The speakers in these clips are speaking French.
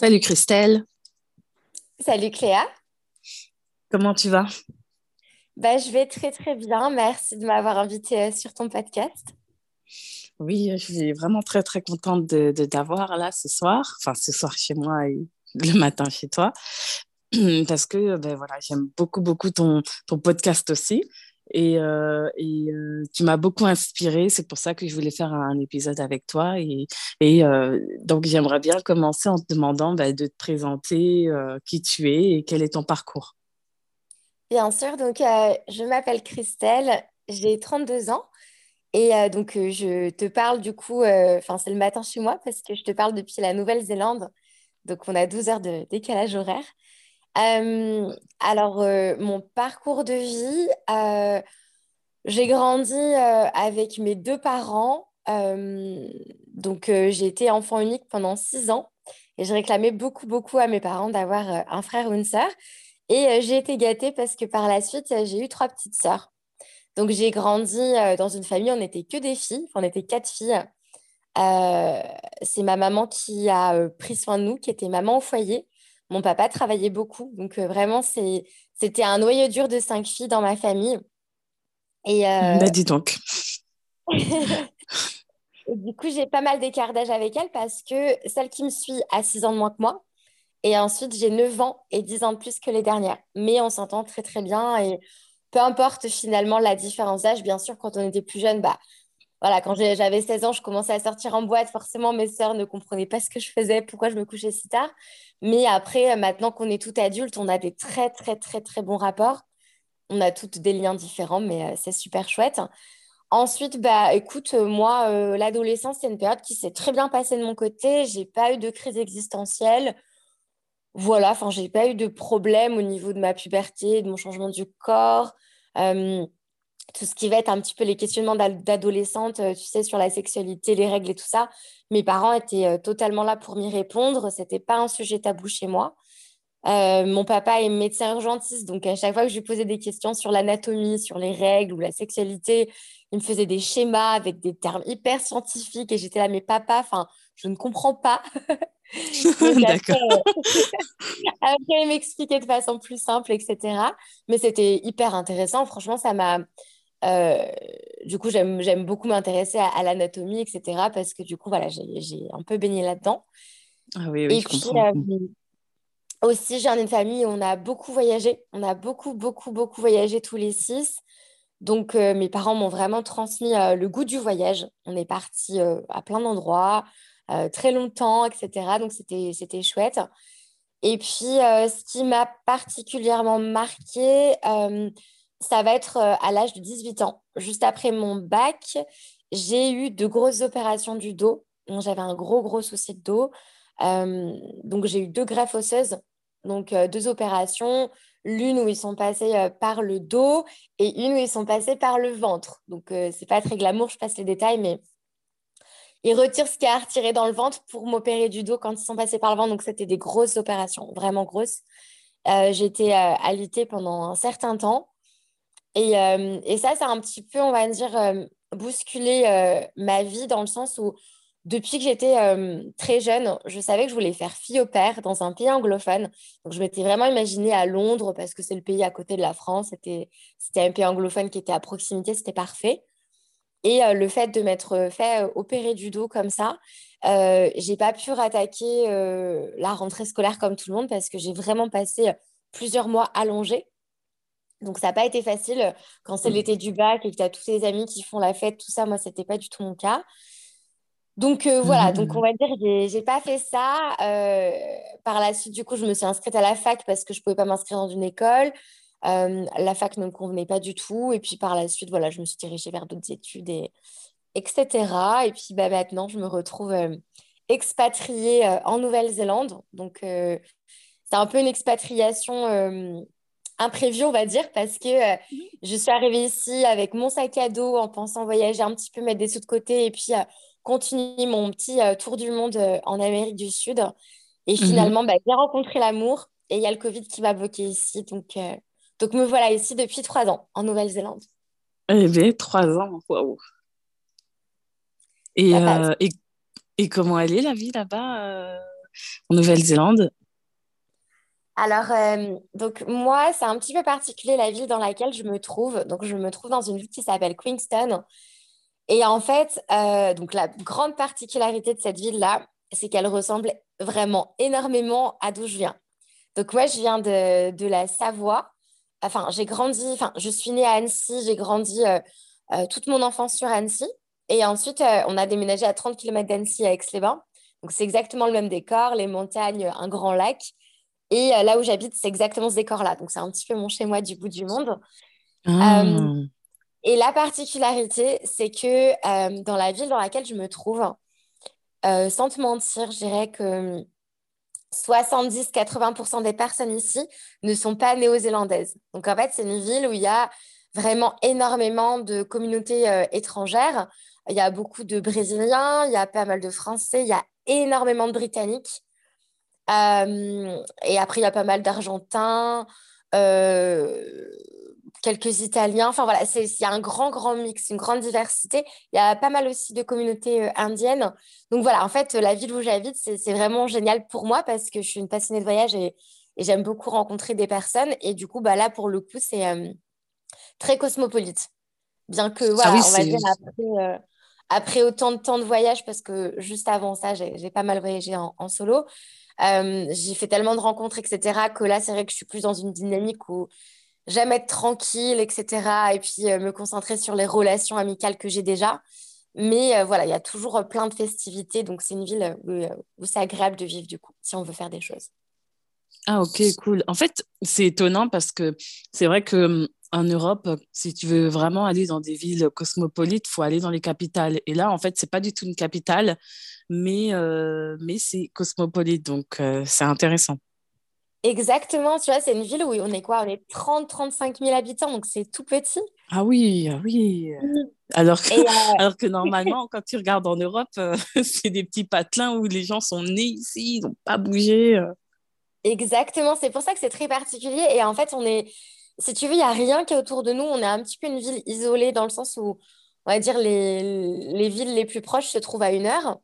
Salut Christelle. Salut Cléa. Comment tu vas? Bah, je vais très très bien. Merci de m'avoir invitée euh, sur ton podcast. Oui, je suis vraiment très très contente de, de t'avoir là ce soir. Enfin, ce soir chez moi et le matin chez toi. Parce que ben, voilà, j'aime beaucoup beaucoup ton, ton podcast aussi. Et, euh, euh, tu m'as beaucoup inspirée. C'est pour ça que je voulais faire un épisode avec toi. Et, et euh, donc, j'aimerais bien commencer en te demandant bah, de te présenter qui tu es et quel est ton parcours. Bien sûr. Donc, je m'appelle Christelle. J'ai 32 ans. Et donc, je te parle du coup, enfin, c'est le matin chez moi parce que je te parle depuis la Nouvelle-Zélande. Donc, on a 12 heures de décalage horaire. Euh, alors, euh, mon parcours de vie, euh, j'ai grandi avec mes deux parents. donc, j'ai été enfant unique pendant six ans et je réclamais beaucoup, beaucoup à mes parents d'avoir un frère ou une sœur. Et j'ai été gâtée parce que par la suite, j'ai eu trois petites sœurs. Donc, j'ai grandi dans une famille, on n'était que des filles, on était quatre filles. c'est ma maman qui a pris soin de nous, qui était maman au foyer. Mon papa travaillait beaucoup, donc euh, vraiment, c'était un noyau dur de cinq filles dans ma famille. Et euh, bah, dis donc. du coup, j'ai pas mal d'écart d'âge avec elle parce que celle qui me suit a 6 ans de moins que moi. Et ensuite, j'ai 9 ans et 10 ans de plus que les dernières. Mais on s'entend très, très bien. Et peu importe finalement la différence d'âge, bien sûr, quand on était plus jeune, bah, voilà, quand j'avais 16 ans, je commençais à sortir en boîte. Forcément, mes sœurs ne comprenaient pas ce que je faisais, pourquoi je me couchais si tard. Mais après, maintenant qu'on est tout adulte, on a des très, très, très, très bons rapports. On a toutes des liens différents, mais euh, c'est super chouette. Ensuite, bah, écoute, euh, moi, euh, l'adolescence, c'est une période qui s'est très bien passée de mon côté. J'ai pas eu de crise existentielle. Voilà, enfin, j'ai pas eu de problème au niveau de ma puberté, de mon changement du corps tout ce qui va être un petit peu les questionnements d'adolescente, euh, tu sais, sur la sexualité, les règles et tout ça. Mes parents étaient euh, totalement là pour m'y répondre. C'était pas un sujet tabou chez moi. Euh, mon papa est médecin urgentiste, donc à chaque fois que je lui posais des questions sur l'anatomie, sur les règles ou la sexualité, il me faisait des schémas avec des termes hyper scientifiques et j'étais là, mais papa, enfin, je ne comprends pas. D'accord. après, il m'expliquait de façon plus simple, etc. Mais c'était hyper intéressant. Franchement, ça m'a euh, du coup, j'aime beaucoup m'intéresser à, l'anatomie, etc. Parce que du coup, voilà, j'ai un peu baigné là-dedans. Ah oui, oui, Et je puis, comprends. Euh, aussi, j'ai une famille où on a beaucoup voyagé. On a beaucoup, beaucoup, beaucoup voyagé tous les six. Donc, euh, mes parents m'ont vraiment transmis le goût du voyage. On est parti à plein d'endroits, très longtemps, etc. Donc, c'était chouette. Et puis, ce qui m'a particulièrement marqué, ça va être euh, à l'âge de 18 ans. Juste après mon bac, j'ai eu de grosses opérations du dos. J'avais un gros, gros souci de dos. Euh, donc, j'ai eu deux greffes osseuses, donc euh, deux opérations. L'une où ils sont passés par le dos et une où ils sont passés par le ventre. Donc, c'est pas très glamour, je passe les détails, mais ils retirent ce qu'il y a à retirer dans le ventre pour m'opérer du dos quand ils sont passés par le ventre. Donc, c'était des grosses opérations, vraiment grosses. J'étais alitée pendant un certain temps. Et, euh, et ça, c'est un petit peu, on va dire, euh, bousculé euh, ma vie dans le sens où depuis que j'étais très jeune, je savais que je voulais faire fille au père dans un pays anglophone. Donc, je m'étais vraiment imaginée à Londres parce que c'est le pays à côté de la France. C'était, un pays anglophone qui était à proximité, c'était parfait. Et le fait de m'être fait opérer du dos comme ça, euh, j'ai pas pu rattaquer la rentrée scolaire comme tout le monde parce que j'ai vraiment passé plusieurs mois allongés. Donc, ça n'a pas été facile quand c'est mmh. l'été du bac et que tu as tous tes amis qui font la fête, tout ça. Moi, ce n'était pas du tout mon cas. Donc, euh, voilà. Donc, on va dire que je n'ai pas fait ça. Euh, par la suite, du coup, je me suis inscrite à la fac parce que je ne pouvais pas m'inscrire dans une école. Euh, la fac ne me convenait pas du tout. Et puis, par la suite, voilà, je me suis dirigée vers d'autres études, et, etc. Et puis, bah, maintenant, je me retrouve expatriée en Nouvelle-Zélande. Donc, c'est un peu une expatriation imprévu, on va dire, parce que euh, je suis arrivée ici avec mon sac à dos en pensant voyager un petit peu, mettre des sous de côté et puis euh, continuer mon petit euh, tour du monde en Amérique du Sud. Et mhm. finalement, bah, j'ai rencontré l'amour et il y a le Covid qui m'a bloqué ici. Donc, donc me voilà ici depuis trois ans en Nouvelle-Zélande. Eh bien, trois ans, waouh! Et, et, et, comment elle est la vie là-bas en Nouvelle-Zélande? Alors, euh, donc moi, c'est un petit peu particulier la ville dans laquelle je me trouve. Donc, je me trouve dans une ville qui s'appelle Queenstown. Et en fait, euh, donc la grande particularité de cette ville-là, c'est qu'elle ressemble vraiment énormément à d'où je viens. Donc, moi, je viens de, de la Savoie. Enfin, j'ai grandi, enfin, je suis née à Annecy, j'ai grandi euh, toute mon enfance sur Annecy. Et ensuite, on a déménagé à 30 km d'Annecy à Aix-les-Bains. Donc, c'est exactement le même décor, les montagnes, un grand lac. Et euh, là où j'habite, c'est exactement ce décor-là. Donc, c'est un petit peu mon chez-moi du bout du monde. Ah. Euh, et la particularité, c'est que euh, dans la ville dans laquelle je me trouve, sans te mentir, je dirais que 70-80% des personnes ici ne sont pas néo-zélandaises. Donc, en fait, c'est une ville où il y a vraiment énormément de communautés étrangères. Il y a beaucoup de Brésiliens, il y a pas mal de Français, il y a énormément de Britanniques. Euh, et après, il y a pas mal d'Argentins, euh, quelques Italiens. Enfin voilà, il y a un grand, grand mix, une grande diversité. Il y a pas mal aussi de communautés euh, indiennes. Donc voilà, en fait, la ville où j'habite, c'est vraiment génial pour moi parce que je suis une passionnée de voyage et, j'aime beaucoup rencontrer des personnes. Et du coup, bah, là, pour le coup, c'est très cosmopolite. Bien que, voilà, ah on va dire après, après, autant de temps de voyage, parce que juste avant ça, j'ai pas mal voyagé en, en solo. Euh, j'ai fait tellement de rencontres, etc., que là, c'est vrai que je suis plus dans une dynamique où j'aime être tranquille, etc., et puis euh, me concentrer sur les relations amicales que j'ai déjà. Mais euh, voilà, il y a toujours plein de festivités, donc c'est une ville où, c'est agréable de vivre, du coup, si on veut faire des choses. Ah, ok, cool. En fait, c'est étonnant parce que c'est vrai que hum, en Europe, si tu veux vraiment aller dans des villes cosmopolites, faut aller dans les capitales. Et là, en fait, c'est pas du tout une capitale mais, euh, mais c'est cosmopolite, donc euh, c'est intéressant. Exactement, tu vois, c'est une ville où on est quoi On est 30-35 000 habitants, donc c'est tout petit. Ah oui, ah oui. Mm. Alors que, euh, alors que normalement, quand tu regardes en Europe, c'est des petits patelins où les gens sont nés ici, ils n'ont pas bougé. Exactement, c'est pour ça que c'est très particulier. Et en fait, on est, si tu veux, il n'y a rien qui est autour de nous. On est un petit peu une ville isolée dans le sens où, on va dire, les, les villes les plus proches se trouvent à une heure.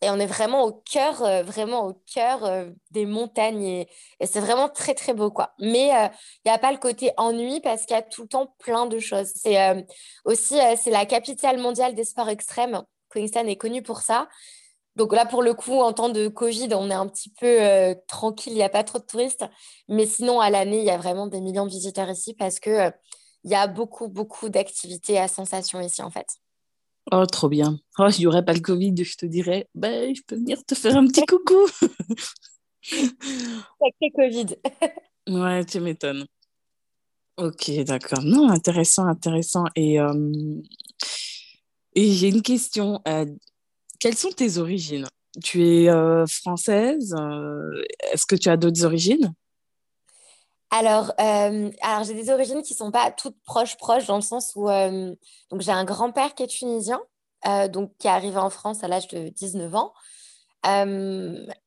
Et on est vraiment au cœur, euh, vraiment au cœur euh, des montagnes. Et, c'est vraiment très, très beau, quoi. Mais euh, il n'y a pas le côté ennui parce qu'il y a tout le temps plein de choses. C'est aussi, c'est la capitale mondiale des sports extrêmes. Queenstown est connue pour ça. Donc là, pour le coup, en temps de Covid, on est un petit peu tranquille, il n'y a pas trop de touristes. Mais sinon, à l'année, il y a vraiment des millions de visiteurs ici parce qu'il il y a beaucoup, beaucoup d'activités à sensation ici, en fait. Oh, trop bien. Oh, il n'y aurait pas le Covid, je te dirais, ben, je peux venir te faire un petit coucou. Sacré Covid. ouais, tu m'étonnes. Ok, d'accord. Non, intéressant, intéressant. Et, euh, et j'ai une question. Euh, quelles sont tes origines? Tu es euh, française Est-ce que tu as d'autres origines? Alors, euh, alors j'ai des origines qui ne sont pas toutes proches, proches, dans le sens où euh, j'ai un grand-père qui est tunisien, euh, donc qui est arrivé en France à l'âge de 19 ans.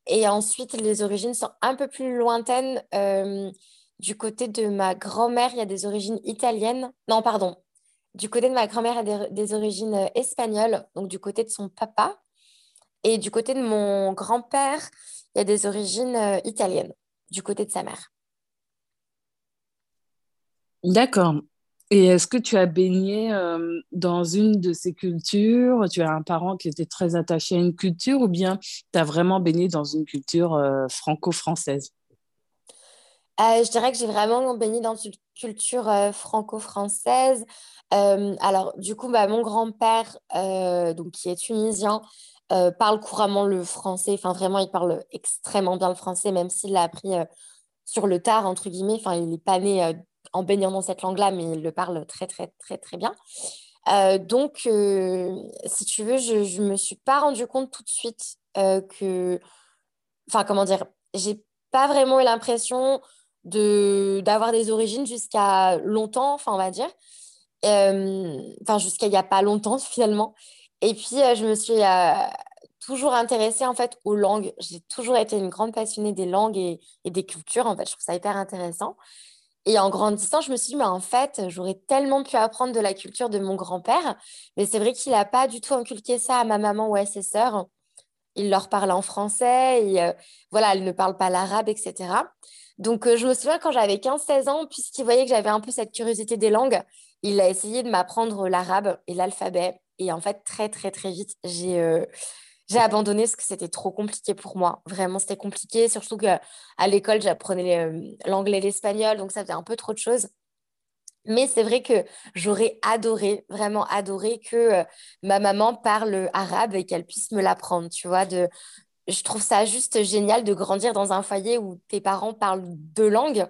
et ensuite, les origines sont un peu plus lointaines. du côté de ma grand-mère, il y a des origines italiennes. Non, pardon. Du côté de ma grand-mère, il y a des, des, origines espagnoles, donc du côté de son papa. Et du côté de mon grand-père, il y a des origines italiennes, du côté de sa mère. D'accord. Et est-ce que tu as baigné euh, dans une de ces cultures? Tu as un parent qui était très attaché à une culture ou bien tu as vraiment baigné dans une culture euh, franco-française? Euh, Je dirais que j'ai vraiment baigné dans une culture franco-française. alors, du coup, bah, mon grand-père, donc qui est tunisien, parle couramment le français. Enfin, vraiment, il parle extrêmement bien le français, même s'il l'a appris sur le tard, entre guillemets. Enfin, il n'est pas né en baignant dans cette langue-là, mais il le parle très, très, très, très bien. Euh, donc, euh, si tu veux, je ne me suis pas rendu compte tout de suite euh, que. Enfin, comment dire J'ai pas vraiment eu l'impression d'avoir des origines jusqu'à longtemps, enfin, on va dire. Enfin, jusqu'à il n'y a pas longtemps, finalement. Et puis, je me suis toujours intéressée, en fait, aux langues. J'ai toujours été une grande passionnée des langues et, et des cultures, en fait. Je trouve ça hyper intéressant. Et en grandissant, je me suis dit, mais en fait, j'aurais tellement pu apprendre de la culture de mon grand-père. Mais c'est vrai qu'il n'a pas du tout inculqué ça à ma maman ou à ses sœurs. il leur parle en français et voilà, elle ne parle pas l'arabe, etc. Donc, je me souviens quand j'avais 15-16 ans, puisqu'il voyait que j'avais un peu cette curiosité des langues, il a essayé de m'apprendre l'arabe et l'alphabet. Et en fait, très, très, très vite, j'ai j'ai abandonné parce que c'était trop compliqué pour moi. Vraiment, c'était compliqué. Surtout qu'à l'école, j'apprenais l'anglais et l'espagnol, donc ça faisait un peu trop de choses. Mais c'est vrai que j'aurais adoré, vraiment adoré que ma maman parle arabe et qu'elle puisse me l'apprendre, tu vois. Je trouve ça juste génial de grandir dans un foyer où tes parents parlent deux langues.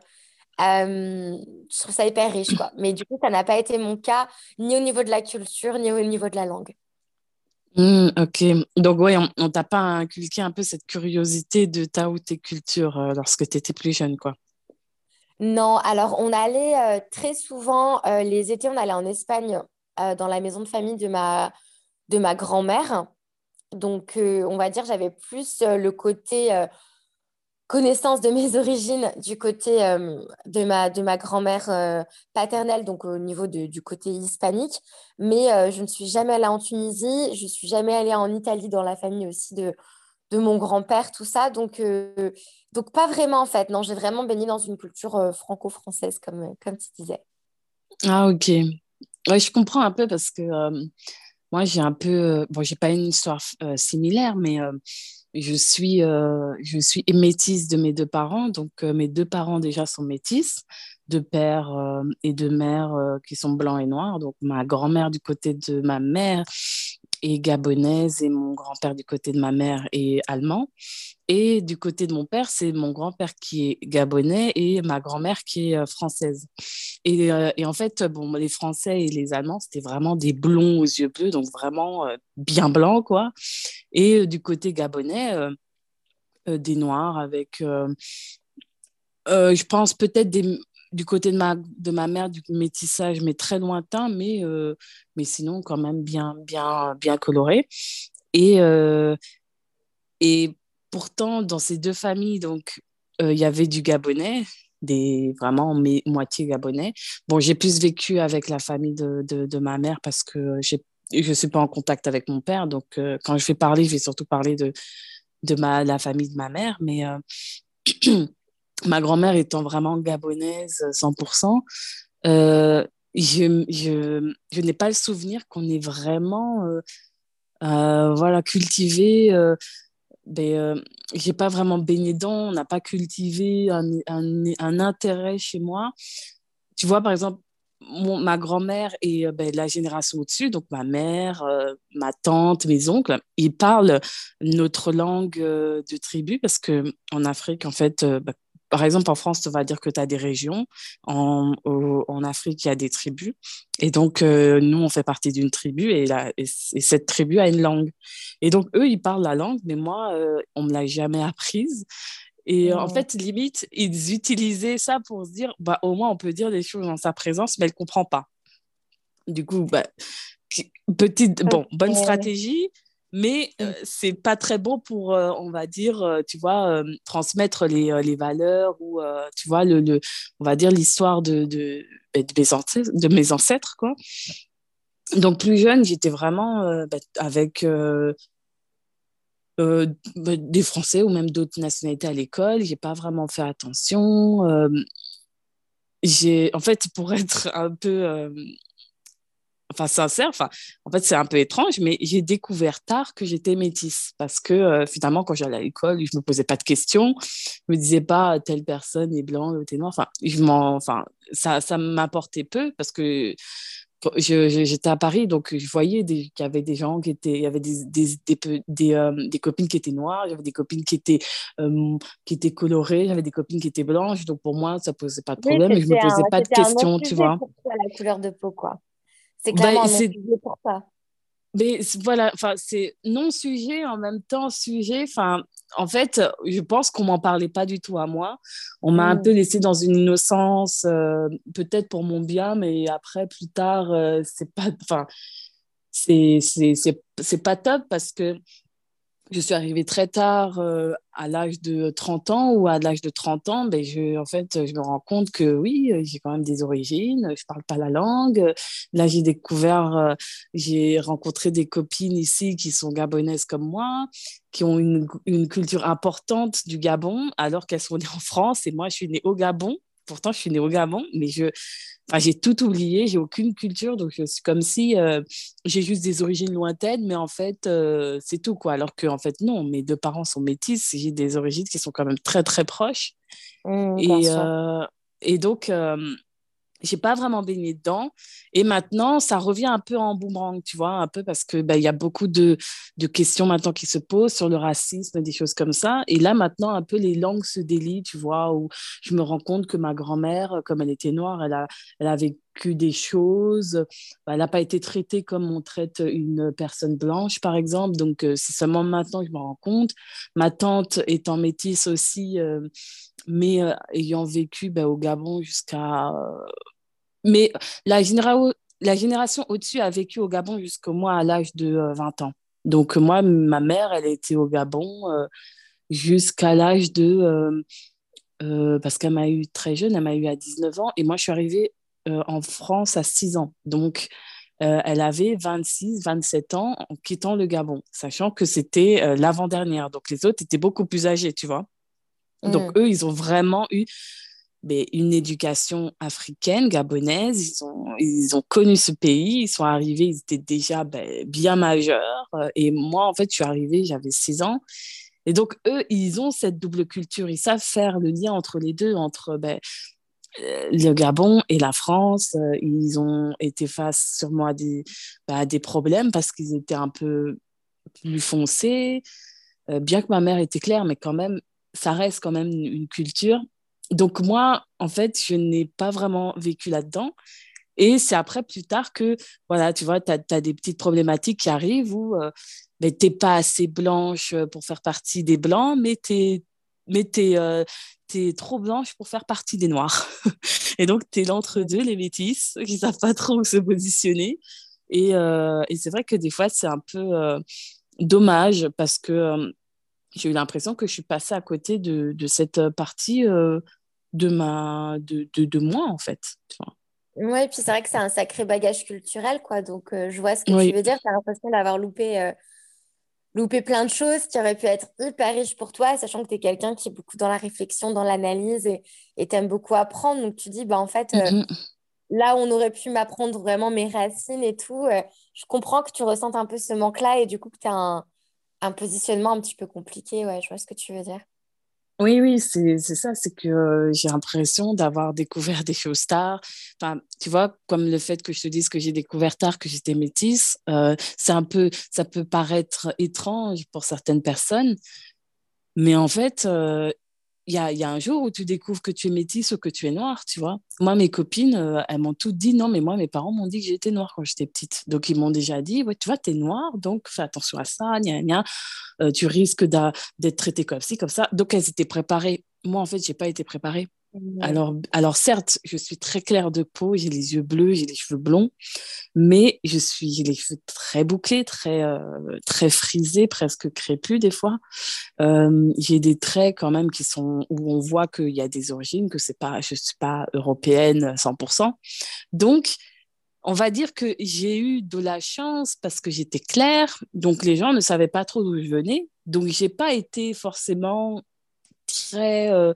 je trouve ça hyper riche, quoi. Mais du coup, ça n'a pas été mon cas, ni au niveau de la culture, ni au niveau de la langue. Mmh, ok. Donc, oui, on, t'a pas inculqué un peu cette curiosité de ta ou tes cultures lorsque tu étais plus jeune, quoi? Non, alors on allait euh, très souvent, euh, les étés, on allait en Espagne euh, dans la maison de famille de ma, de ma grand-mère. Donc, on va dire, j'avais plus le côté connaissance de mes origines du côté de ma, de ma grand-mère paternelle, donc au niveau du côté hispanique. Mais je ne suis jamais allée en Tunisie, je ne suis jamais allée en Italie dans la famille aussi de, de mon grand-père, tout ça. Donc, euh, donc, pas vraiment en fait. Non, j'ai vraiment baigné dans une culture euh, franco-française, comme, euh, comme tu disais. Ah, ok. Je comprends un peu parce que moi, j'ai un peu. bon, j'ai pas une histoire similaire, mais je suis, je suis métisse de mes deux parents. Donc, mes deux parents déjà sont métisses, de père et de mère qui sont blancs et noirs. Donc, ma grand-mère du côté de ma mère gabonaise et mon grand-père du côté de ma mère est allemand. Et du côté de mon père, c'est mon grand-père qui est gabonais et ma grand-mère qui est euh, française. Et, euh, et, en fait, bon, les Français et les Allemands, c'était vraiment des blonds aux yeux bleus, donc vraiment euh, bien blancs, quoi. Et du côté gabonais, des noirs avec, je pense peut-être des, du côté de ma, de ma mère, du métissage, mais très lointain, mais, euh, mais sinon quand même bien, bien, bien coloré. Et, euh, et pourtant, dans ces deux familles, donc, euh, il y avait du Gabonais, des vraiment moitié Gabonais. Bon, j'ai plus vécu avec la famille de, de, de ma mère parce que je ne suis pas en contact avec mon père. Donc, quand je vais parler, je vais surtout parler de, de ma, la famille de ma mère. Mais ma grand-mère étant vraiment gabonaise 100%, euh, je, je, je n'ai pas le souvenir qu'on ait vraiment euh, euh, voilà, cultivé. ben, j'ai pas vraiment baigné dedans, on n'a pas cultivé un, un, intérêt chez moi. Tu vois, par exemple, mon, ma grand-mère et ben, la génération au-dessus, donc ma mère, ma tante, mes oncles, ils parlent notre langue de tribu parce que en Afrique, en fait, ben, par exemple, en France, tu vas dire que tu as des régions. En, en, Afrique, il y a des tribus. Et donc, euh, nous, on fait partie d'une tribu et, la, et, cette tribu a une langue. Et donc, eux, ils parlent la langue, mais moi, euh, on ne me l'a jamais apprise. Et en fait, limite, ils utilisaient ça pour se dire, bah, au moins, on peut dire des choses en sa présence, mais elle ne comprend pas. Du coup, bah, petite, bon, bonne stratégie, mais ce euh, c'est pas très bon pour, euh, on va dire, euh, tu vois, transmettre les, les, valeurs ou, tu vois, le, le, on va dire l'histoire de, de, de, mes ancêtres, de mes ancêtres, quoi. Donc, plus jeune, j'étais vraiment avec des Français ou même d'autres nationalités à l'école. J'ai pas vraiment fait attention. j'ai, en fait, pour être un peu enfin sincère, enfin en fait c'est un peu étrange, mais j'ai découvert tard que j'étais métisse parce que euh, finalement quand j'allais à l'école, je me posais pas de questions, je me disais pas telle personne est blanc ou t'es noir, enfin je m'en, enfin ça ça m'apportait peu parce que j'étais à Paris, donc je voyais qu'il y avait des gens qui étaient, il y avait des, des, des, des, euh, des copines qui étaient noires, j'avais des copines qui étaient, euh, qui étaient colorées, j'avais des copines qui étaient blanches, donc pour moi, ça posait pas de problème, et je me posais pas de questions, tu vois. Pour la couleur de peau, quoi. C'est bah, clairement un pour ça. Mais voilà, enfin, c'est non-sujet, en même temps sujet. Enfin, en fait, je pense qu'on m'en parlait pas du tout à moi. On m'a un mm. peu laissé dans une innocence, euh, peut-être pour mon bien, mais après, plus tard, euh, c'est pas, enfin, c'est, c'est, c'est, pas top parce que je suis arrivée très tard euh, à l'âge de 30 ans ou à l'âge de 30 ans, ben je, en fait, je me rends compte que oui, j'ai quand même des origines, je parle pas la langue. Là, j'ai découvert, euh, j'ai rencontré des copines ici qui sont gabonaises comme moi, qui ont une, une culture importante du Gabon, alors qu'elles sont nées en France et moi, je suis née au Gabon. Pourtant, je suis née au Gabon, mais je, enfin, j'ai tout oublié, j'ai aucune culture, donc c'est comme si euh, j'ai juste des origines lointaines, mais en fait, euh, c'est tout, quoi. Alors que, en fait, non, mes deux parents sont métis, j'ai des origines qui sont quand même très, très proches. Mmh, et, euh, et donc, j'ai pas vraiment baigné dedans. Et maintenant, ça revient un peu en boomerang, tu vois, un peu parce que ben, il y a beaucoup de, de, questions maintenant qui se posent sur le racisme, des choses comme ça. Et là, maintenant, un peu les langues se délient, tu vois, où je me rends compte que ma grand-mère, comme elle était noire, elle a, elle a vécu des choses. Ben, elle n'a pas été traitée comme on traite une personne blanche, par exemple. Donc, euh, c'est seulement maintenant que je me rends compte. Ma tante étant métisse aussi, euh, mais euh, ayant vécu ben, au Gabon jusqu'à mais la, la génération au-dessus a vécu au Gabon jusqu'au moi à l'âge de 20 euh, ans. Donc moi, ma mère, elle était au Gabon euh, jusqu'à l'âge de... Euh, parce qu'elle m'a eu très jeune, elle m'a eu à 19 ans, et moi, je suis arrivée en France à 6 ans. Donc, elle avait 26, 27 ans en quittant le Gabon, sachant que c'était l'avant-dernière. Donc, les autres étaient beaucoup plus âgés, tu vois. Donc, mmh. eux, ils ont vraiment eu ben, une éducation africaine, gabonaise. Ils ont, ils ont connu ce pays, ils sont arrivés, ils étaient déjà ben, bien majeurs. Euh, et moi, en fait, je suis arrivée, j'avais 6 ans. Et donc, eux, ils ont cette double culture. Ils savent faire le lien entre les deux, entre ben, euh, le Gabon et la France. Euh, ils ont été face sûrement à des, à des problèmes parce qu'ils étaient un peu plus foncés. bien que ma mère était claire, mais quand même, ça reste quand même une culture donc moi, en fait, je n'ai pas vraiment vécu là-dedans. Et c'est après, plus tard, que, voilà, tu vois, tu as, des petites problématiques qui arrivent où euh, tu n'es pas assez blanche pour faire partie des blancs, mais tu es, mais euh, trop blanche pour faire partie des noirs. et donc, tu es l'entre-deux, les métis, qui ne savent pas trop où se positionner. Et, euh, et c'est vrai que des fois, c'est un peu dommage parce que j'ai eu l'impression que je suis passée à côté de, de cette partie de, ma, de, de, de moi, en fait. Oui, puis c'est vrai que c'est un sacré bagage culturel, quoi. Donc, euh, je vois ce que tu veux dire. Tu as l'impression d'avoir loupé, euh, loupé plein de choses qui auraient pu être hyper riches pour toi, sachant que tu es quelqu'un qui est beaucoup dans la réflexion, dans l'analyse et tu aimes beaucoup apprendre. Donc, tu dis, bah, en fait, euh, mm-hmm. là, on aurait pu m'apprendre vraiment mes racines et tout. je comprends que tu ressentes un peu ce manque-là et du coup, que tu as un, un positionnement un petit peu compliqué. Ouais, je vois ce que tu veux dire. Oui, oui, c'est ça, c'est que j'ai l'impression d'avoir découvert des choses tard. Enfin, tu vois, comme le fait que je te dise que j'ai découvert tard que j'étais métisse, c'est un peu, ça peut paraître étrange pour certaines personnes, mais en fait, il y a, un jour où tu découvres que tu es métisse ou que tu es noire, tu vois. Moi, mes copines, euh, elles m'ont toutes dit non, mais moi, mes parents m'ont dit que j'étais noire quand j'étais petite. Donc, ils m'ont déjà dit, ouais, tu vois, tu es noire, donc fais attention à ça, gna, gna. Euh, tu risques d'être traitée comme ci, comme ça. Donc, elles étaient préparées. Moi, en fait, j'ai pas été préparée. Alors, alors, certes, je suis très claire de peau, j'ai les yeux bleus, j'ai les cheveux blonds, mais je suis, les cheveux très bouclés, très, euh, très frisés, presque crépus des fois. J'ai des traits quand même qui sont où on voit qu'il y a des origines, que c'est pas, je suis pas européenne 100%. Donc, on va dire que j'ai eu de la chance parce que j'étais claire, donc les gens ne savaient pas trop d'où je venais, donc j'ai pas été forcément très euh,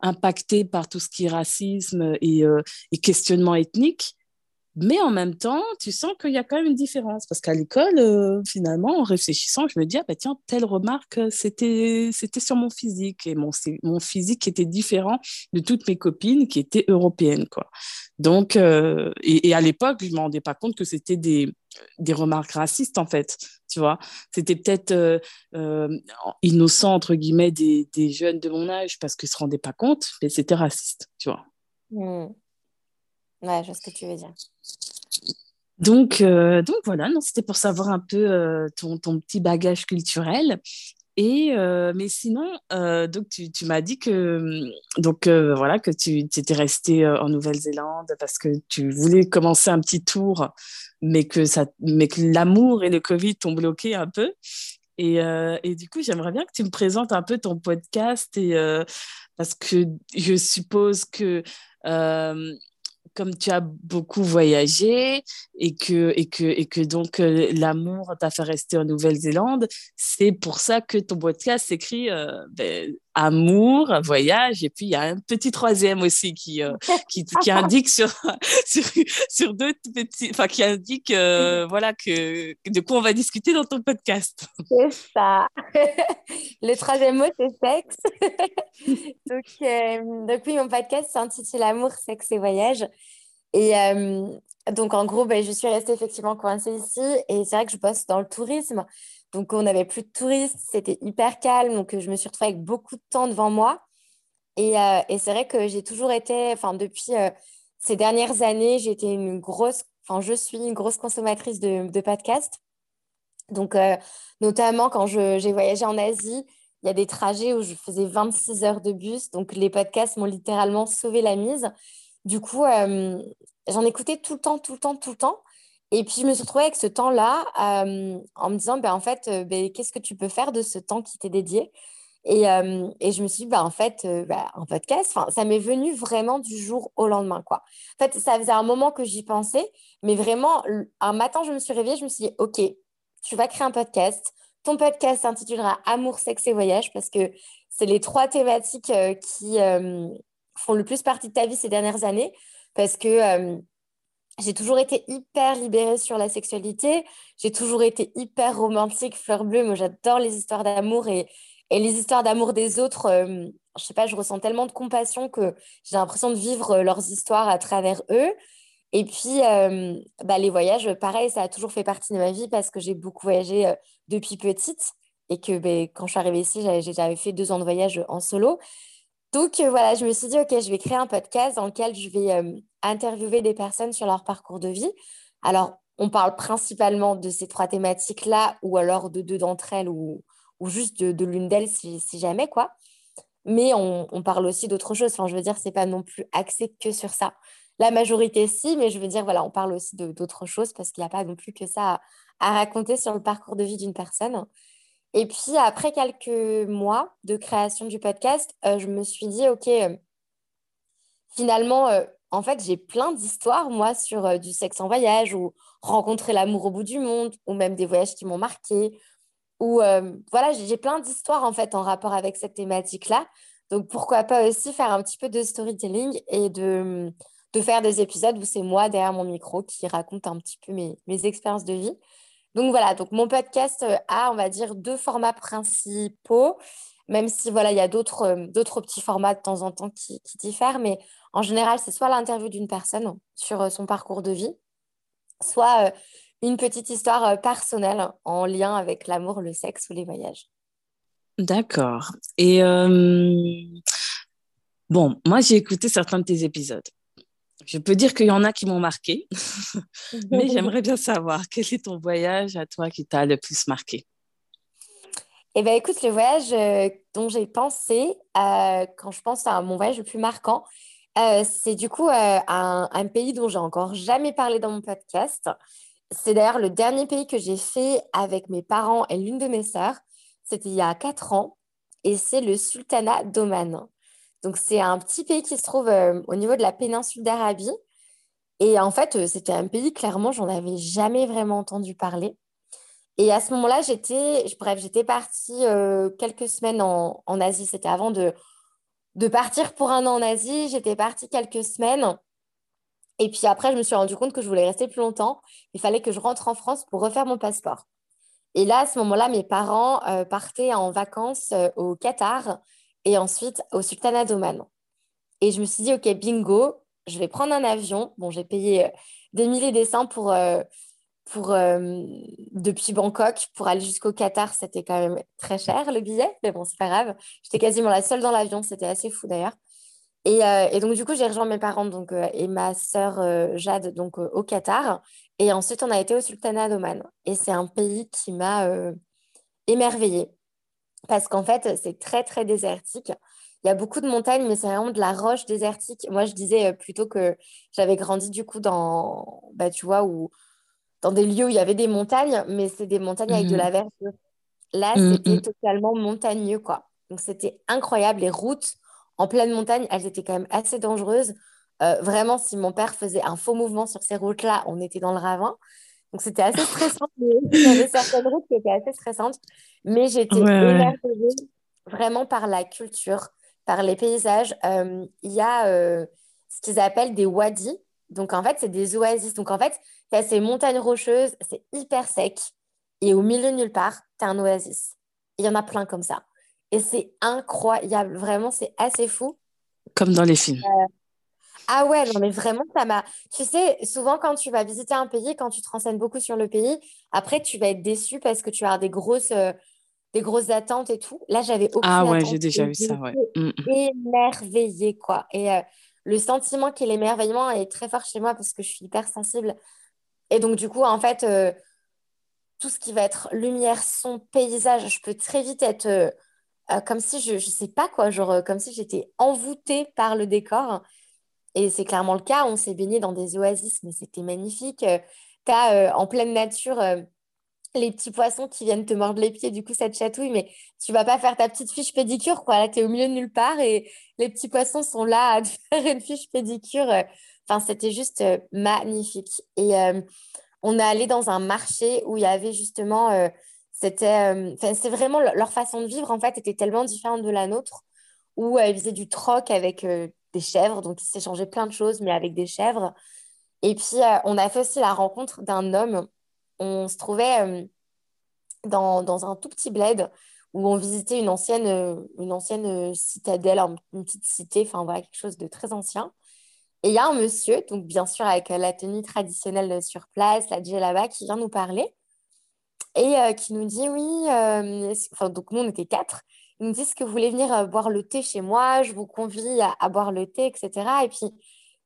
impacté par tout ce qui est racisme et, euh, et questionnement ethnique. Mais en même temps, tu sens qu'il y a quand même une différence. Parce qu'à l'école, euh, finalement, en réfléchissant, je me dis, ah, bah, tiens, telle remarque, c'était, sur mon physique. Et mon, mon physique était différent de toutes mes copines qui étaient européennes. Quoi. Donc, euh, et, à l'époque, je ne me rendais pas compte que c'était des, des remarques racistes, en fait. Tu vois, c'était peut-être euh, innocent, entre guillemets, des, des, jeunes de mon âge parce qu'ils ne se rendaient pas compte, mais c'était raciste, tu vois. Mmh. Ouais, je vois ce que tu veux dire. Donc, euh, donc voilà, non, c'était pour savoir un peu euh, ton, ton, petit bagage culturel. Et euh, mais sinon, donc tu, tu m'as dit que donc voilà que tu étais resté en Nouvelle-Zélande parce que tu voulais commencer un petit tour, mais que ça, mais que l'amour et le Covid t'ont bloqué un peu. Et, et, du coup, j'aimerais bien que tu me présentes un peu ton podcast et, parce que je suppose que comme tu as beaucoup voyagé et que, donc euh, l'amour t'a fait rester en Nouvelle-Zélande, c'est pour ça que ton podcast s'écrit euh, ben, amour, voyage, et puis il y a un petit troisième aussi qui, euh, qui, qui, indique sur, sur, sur deux petits, enfin qui indique voilà que de quoi on va discuter dans ton podcast. C'est ça. Le troisième mot, c'est sexe. donc, donc oui, mon podcast s'intitule Amour, sexe et voyage. Et donc, en gros, ben, je suis restée effectivement coincée ici. Et c'est vrai que je bosse dans le tourisme. Donc, on n'avait plus de touristes. C'était hyper calme. Donc, je me suis retrouvée avec beaucoup de temps devant moi. Et, et c'est vrai que j'ai toujours été, enfin, depuis ces dernières années, été une grosse, enfin, je suis une grosse consommatrice de, podcasts. Donc, notamment quand j'ai voyagé en Asie, il y a des trajets où je faisais 26 heures de bus. Donc, les podcasts m'ont littéralement sauvé la mise. Du coup, euh, j'en écoutais tout le temps, tout le temps, tout le temps. Et puis, je me suis retrouvée avec ce temps-là en me disant, ben, en fait, ben, qu'est-ce que tu peux faire de ce temps qui t'est dédié? Et, et, je me suis dit, ben, en fait, ben, un podcast, ça m'est venu vraiment du jour au lendemain. Quoi. En fait, ça faisait un moment que j'y pensais, mais vraiment, un matin, je me suis réveillée, je me suis dit, OK, tu vas créer un podcast. Ton podcast s'intitulera Amour, sexe et voyage parce que c'est les trois thématiques qui, font le plus partie de ta vie ces dernières années parce que j'ai toujours été hyper libérée sur la sexualité, j'ai toujours été hyper romantique, fleur bleue. Moi, j'adore les histoires d'amour et, les histoires d'amour des autres. Euh, je sais pas, je ressens tellement de compassion que j'ai l'impression de vivre euh, leurs histoires à travers eux. Et puis, bah, les voyages, pareil, ça a toujours fait partie de ma vie parce que j'ai beaucoup voyagé depuis petite et que ben, quand je suis arrivée ici, j'avais fait deux ans de voyage en solo. Donc euh, voilà, je me suis dit, OK, je vais créer un podcast dans lequel je vais euh, interviewer des personnes sur leur parcours de vie. Alors, on parle principalement de ces trois thématiques-là, ou alors de deux d'entre elles, ou, juste de, l'une d'elles, si, jamais, quoi. Mais on, parle aussi d'autres choses. Enfin, je veux dire, c'est pas non plus axé que sur ça. La majorité, si, mais je veux dire, voilà, on parle aussi d'autres choses parce qu'il n'y a pas non plus que ça à raconter sur le parcours de vie d'une personne. Et puis, après quelques mois de création du podcast, euh, je me suis dit, OK, euh, finalement, euh, en fait, j'ai plein d'histoires, moi, sur du sexe en voyage ou rencontrer l'amour au bout du monde ou même des voyages qui m'ont marqué. Ou voilà, j'ai plein d'histoires, en fait, en rapport avec cette thématique-là. Donc, pourquoi pas aussi faire un petit peu de storytelling et de, faire des épisodes où c'est moi derrière mon micro qui raconte un petit peu mes, mes expériences de vie. Donc voilà, donc mon podcast euh, a, on va dire, deux formats principaux, même si voilà, il y a d'autres, euh, petits formats de temps en temps qui, diffèrent, mais en général, c'est soit l'interview d'une personne sur euh, son parcours de vie, soit une petite histoire personnelle en lien avec l'amour, le sexe ou les voyages. D'accord. Et bon, moi, j'ai écouté certains de tes épisodes. Je peux dire qu'il y en a qui m'ont marqué, mais j'aimerais bien savoir quel est ton voyage à toi qui t'a le plus marqué. Eh bien, écoute, le voyage euh, dont j'ai pensé euh, quand je pense à mon voyage le plus marquant, euh, c'est du coup un, un, pays dont j'ai encore jamais parlé dans mon podcast. C'est d'ailleurs le dernier pays que j'ai fait avec mes parents et l'une de mes sœurs. C'était il y a quatre ans et c'est le Sultanat d'Oman. Donc, c'est un petit pays qui se trouve euh, au niveau de la péninsule d'Arabie. Et en fait, euh, c'était un pays, clairement, j'en avais jamais vraiment entendu parler. Et à ce moment-là, j'étais, bref, j'étais partie euh, quelques semaines en, Asie. C'était avant de, de partir pour un an en Asie. J'étais partie quelques semaines. Et puis après, je me suis rendu compte que je voulais rester plus longtemps. Il fallait que je rentre en France pour refaire mon passeport. Et là, à ce moment-là, mes parents partaient en vacances au Qatar et ensuite au Sultanat d'Oman. Et je me suis dit, OK, bingo, je vais prendre un avion. Bon, j'ai payé euh, des milliers des cents pour, euh, pour, euh, depuis Bangkok pour aller jusqu'au Qatar. C'était quand même très cher le billet, mais bon, c'est pas grave. J'étais quasiment la seule dans l'avion, c'était assez fou d'ailleurs. Et, et, donc, du coup, j'ai rejoint mes parents donc, et ma sœur Jade donc, au Qatar. Et ensuite, on a été au Sultanat d'Oman. Et c'est un pays qui m'a émerveillée parce qu'en fait, c'est très, très désertique. Il y a beaucoup de montagnes, mais c'est vraiment de la roche désertique. Moi, je disais euh, plutôt que j'avais grandi du coup dans, bah, tu vois, où, dans des lieux où il y avait des montagnes, mais c'est des montagnes avec de mhm. la verdure. Là, Mm, c'était mm. totalement montagneux, quoi. Donc, c'était incroyable. Les routes en pleine montagne, elles étaient quand même assez dangereuses. Euh, vraiment, si mon père faisait un faux mouvement sur ces routes-là, on était dans le ravin. Donc, c'était assez stressant. Il y avait certaines routes qui étaient assez stressantes. Mais j'étais ouais. émerveillée vraiment par la culture, par les paysages. Euh, Il y a euh, ce qu'ils appellent des wadis. Donc, en fait, c'est des oasis. Donc, en fait, tu as ces montagnes rocheuses, c'est hyper sec. Et au milieu de nulle part, tu as un oasis. Il y en a plein comme ça. Et c'est incroyable. Vraiment, c'est assez fou. Comme dans les films. Ah ouais, non, mais vraiment, ça m'a. Tu sais, souvent, quand tu vas visiter un pays, quand tu te renseignes beaucoup sur le pays, après, tu vas être déçu parce que tu avoir des grosses, euh, des grosses attentes et tout. Là, j'avais Ah aucune ouais, attente j'ai déjà vu ça, ouais. j'étais Mm, émerveillée, quoi. Et euh, le sentiment qui est l'émerveillement est très fort chez moi parce que je suis hyper sensible. Et donc, du coup, en fait, euh, tout ce qui va être lumière, son, paysage, je peux très vite être comme si je, je sais pas quoi, genre comme si j'étais envoûtée par le décor. Et c'est clairement le cas. On s'est baigné dans des oasis, mais c'était magnifique. Euh, T'as euh, en pleine nature euh, les petits poissons qui viennent te mordre les pieds, du coup ça te chatouille, mais tu vas pas faire ta petite fiche pédicure, quoi. Là, tu es au milieu de nulle part et les petits poissons sont là à te faire une fiche pédicure. Enfin, c'était juste magnifique. Et on est allé dans un marché où il y avait justement, c'était, vraiment le- leur façon de vivre en fait était tellement différente de la nôtre, où ils faisaient du troc avec des chèvres, donc ils s'échangeaient plein de choses, mais avec des chèvres. Et puis euh, on a fait aussi la rencontre d'un homme. On se trouvait euh, dans, dans un tout petit bled où on visitait une ancienne, euh, une ancienne citadelle, un- une petite cité, enfin voilà, quelque chose de très ancien. Et il y a un monsieur, donc bien sûr avec la tenue traditionnelle sur place, la djellaba, qui vient nous parler et qui nous dit oui, enfin, donc nous on était quatre, il nous dit est-ce que vous voulez venir euh, boire le thé chez moi, je vous convie à, à boire le thé, etc. Et puis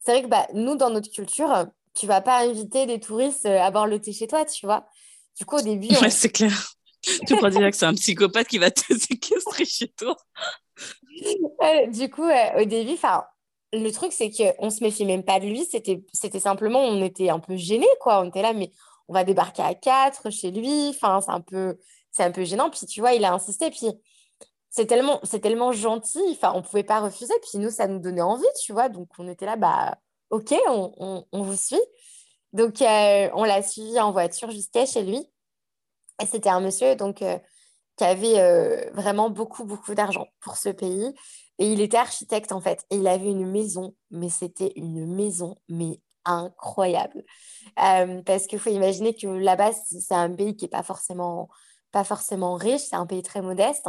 c'est vrai que bah, nous dans notre culture, euh, tu vas pas inviter des touristes euh, à boire le thé chez toi, tu vois. Du coup au début, mm. Ouais, on... c'est clair. Tu crois déjà que c'est un psychopathe qui va te séquestrer chez toi? Du coup euh, au début, enfin le truc c'est qu'on se méfiait même pas de lui, c'était c'était simplement on était un peu gênés quoi, on était là mais on va débarquer à quatre chez lui, enfin c'est un peu c'est un peu gênant. Puis tu vois il a insisté, puis c'est tellement, c'est tellement gentil, enfin, on pouvait pas refuser, puis nous, ça nous donnait envie, tu vois, donc on était là, bah, ok, on, on- on vous suit. Donc, euh, on l'a suivi en voiture jusqu'à chez lui, et c'était un monsieur, donc, euh, qui avait euh, vraiment beaucoup, beaucoup d'argent pour ce pays, et il était architecte, en fait, et il avait une maison, mais c'était une maison, mais incroyable. Parce qu'il faut imaginer que là-bas, c'est un pays qui est pas forcément, pas forcément riche, c'est un pays très modeste,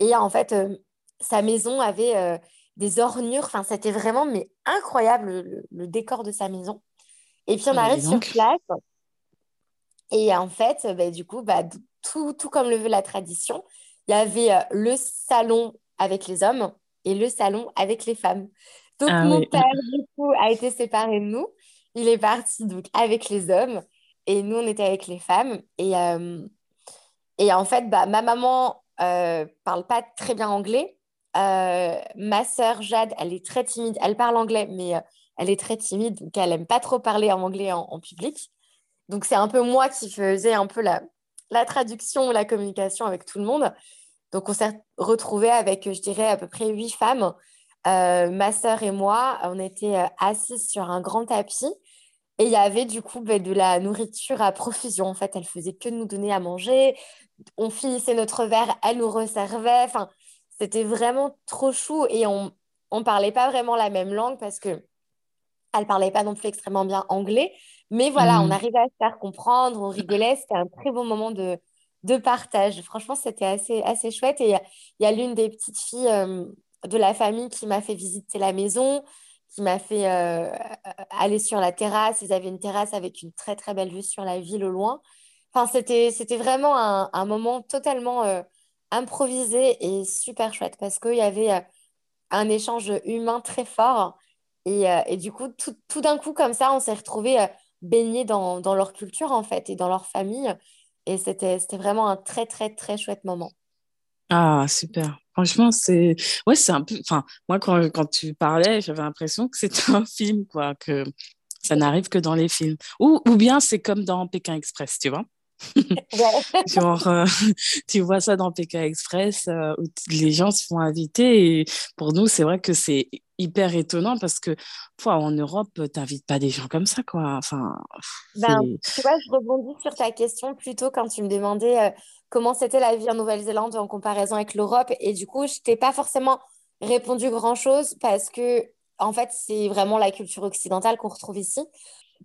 et en fait, euh, sa maison avait euh, des ornures. Enfin, c'était vraiment mais incroyable le, le décor de sa maison. Et puis on arrive dis sur donc. place et en fait, bah, du coup, bah, tout, tout comme le veut la tradition, il y avait euh, le salon avec les hommes et le salon avec les femmes. Donc Ah mon oui. père, du coup, a été séparé de nous. Il est parti donc avec les hommes et nous, on était avec les femmes. Et, euh, et en fait, bah, ma maman euh, parle pas très bien anglais. Euh, ma sœur Jade, elle est très timide. Elle parle anglais, mais euh, elle est très timide, donc elle aime pas trop parler en anglais en, public. Donc c'est un peu moi qui faisais un peu la, la traduction la communication avec tout le monde. Donc on s'est retrouvés avec, je dirais, à peu près huit femmes. Ma sœur et moi, on était assises sur un grand tapis et il y avait du coup ben, de la nourriture à profusion. En fait, elle faisait que nous donner à manger. On finissait notre verre, elle nous resservait. Enfin, c'était vraiment trop chou et on on parlait pas vraiment la même langue parce que elle parlait pas non plus extrêmement bien anglais. Mais voilà, on Mm. arrivait à se faire comprendre, on rigolait. C'était un très beau moment de, de partage. Franchement, c'était assez, assez chouette. Et il y a, l'une des petites filles euh, de la famille qui m'a fait visiter la maison, qui m'a fait euh, aller sur la terrasse. Ils avaient une terrasse avec une très, très belle vue sur la ville au loin. Enfin, c'était, c'était vraiment un, un moment totalement euh, improvisé et super chouette parce qu'il y avait euh, un échange humain très fort. Et, euh, et du coup, tout, tout d'un coup, comme ça, on s'est retrouvés baignés dans, dans leur culture, en fait, et dans leur famille. Et c'était, c'était vraiment un très, très, très chouette moment. Ah, super. Franchement, c'est ouais, c'est un peu. Enfin, moi, quand, quand tu parlais, j'avais l'impression que c'était un film, quoi, que ça n'arrive que dans les films. Ou, ou bien c'est comme dans Pékin Express, tu vois. Genre, euh, tu vois ça dans PK Express euh, où les gens se font inviter. Et pour nous, c'est vrai que c'est hyper étonnant parce que en Europe, tu n'invites pas des gens comme ça. Quoi. Enfin, ben, tu vois, je rebondis sur ta question plutôt quand tu me demandais euh, comment c'était la vie en Nouvelle-Zélande en comparaison avec l'Europe. Et du coup, je t'ai pas forcément répondu grand-chose parce que, en fait, c'est vraiment la culture occidentale qu'on retrouve ici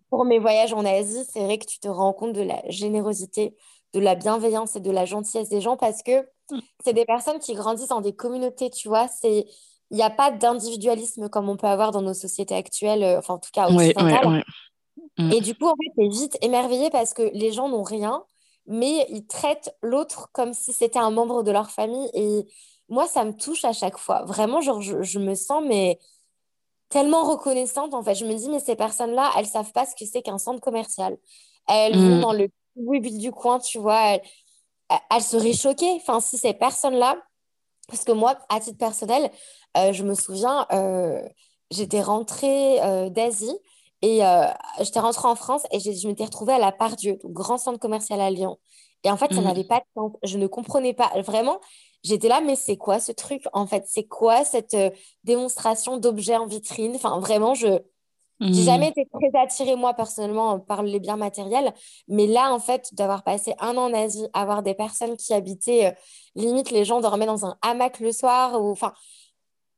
pour mes voyages en Asie, c'est vrai que tu te rends compte de la générosité, de la bienveillance et de la gentillesse des gens parce que mm. c'est des personnes qui grandissent dans des communautés, tu vois. C'est il n'y a pas d'individualisme comme on peut avoir dans nos sociétés actuelles, euh, enfin en tout cas occidentales. Mm. Et du coup, en fait, tu es vite émerveillé parce que les gens n'ont rien, mais ils traitent l'autre comme si c'était un membre de leur famille. Et moi, ça me touche à chaque fois. Vraiment, genre, je, je me sens, mais tellement reconnaissante en fait. Je me dis, mais ces personnes-là, elles savent pas ce que c'est qu'un centre commercial. Elles vont mm. dans le oui du coin, tu vois, elles, seraient choquées. Enfin, si ces personnes-là, parce que moi, à titre personnel, euh, je me souviens, euh, j'étais rentrée euh, d'Asie et j'étais rentrée en France et je m'étais retrouvée à la Pardieu, grand centre commercial à Lyon. Et en fait, ça mm. n'avait pas de sens. Je ne comprenais pas. Vraiment, j'étais là, mais c'est quoi ce truc En fait, c'est quoi cette euh, démonstration d'objets en vitrine? Enfin, vraiment, je n'ai hmm. jamais été très attirée, moi, personnellement, par les biens matériels. Mais là, en fait, d'avoir passé un an en Asie, avoir des personnes qui habitaient, euh, limite, les gens dormaient dans un hamac le soir. Ou, enfin,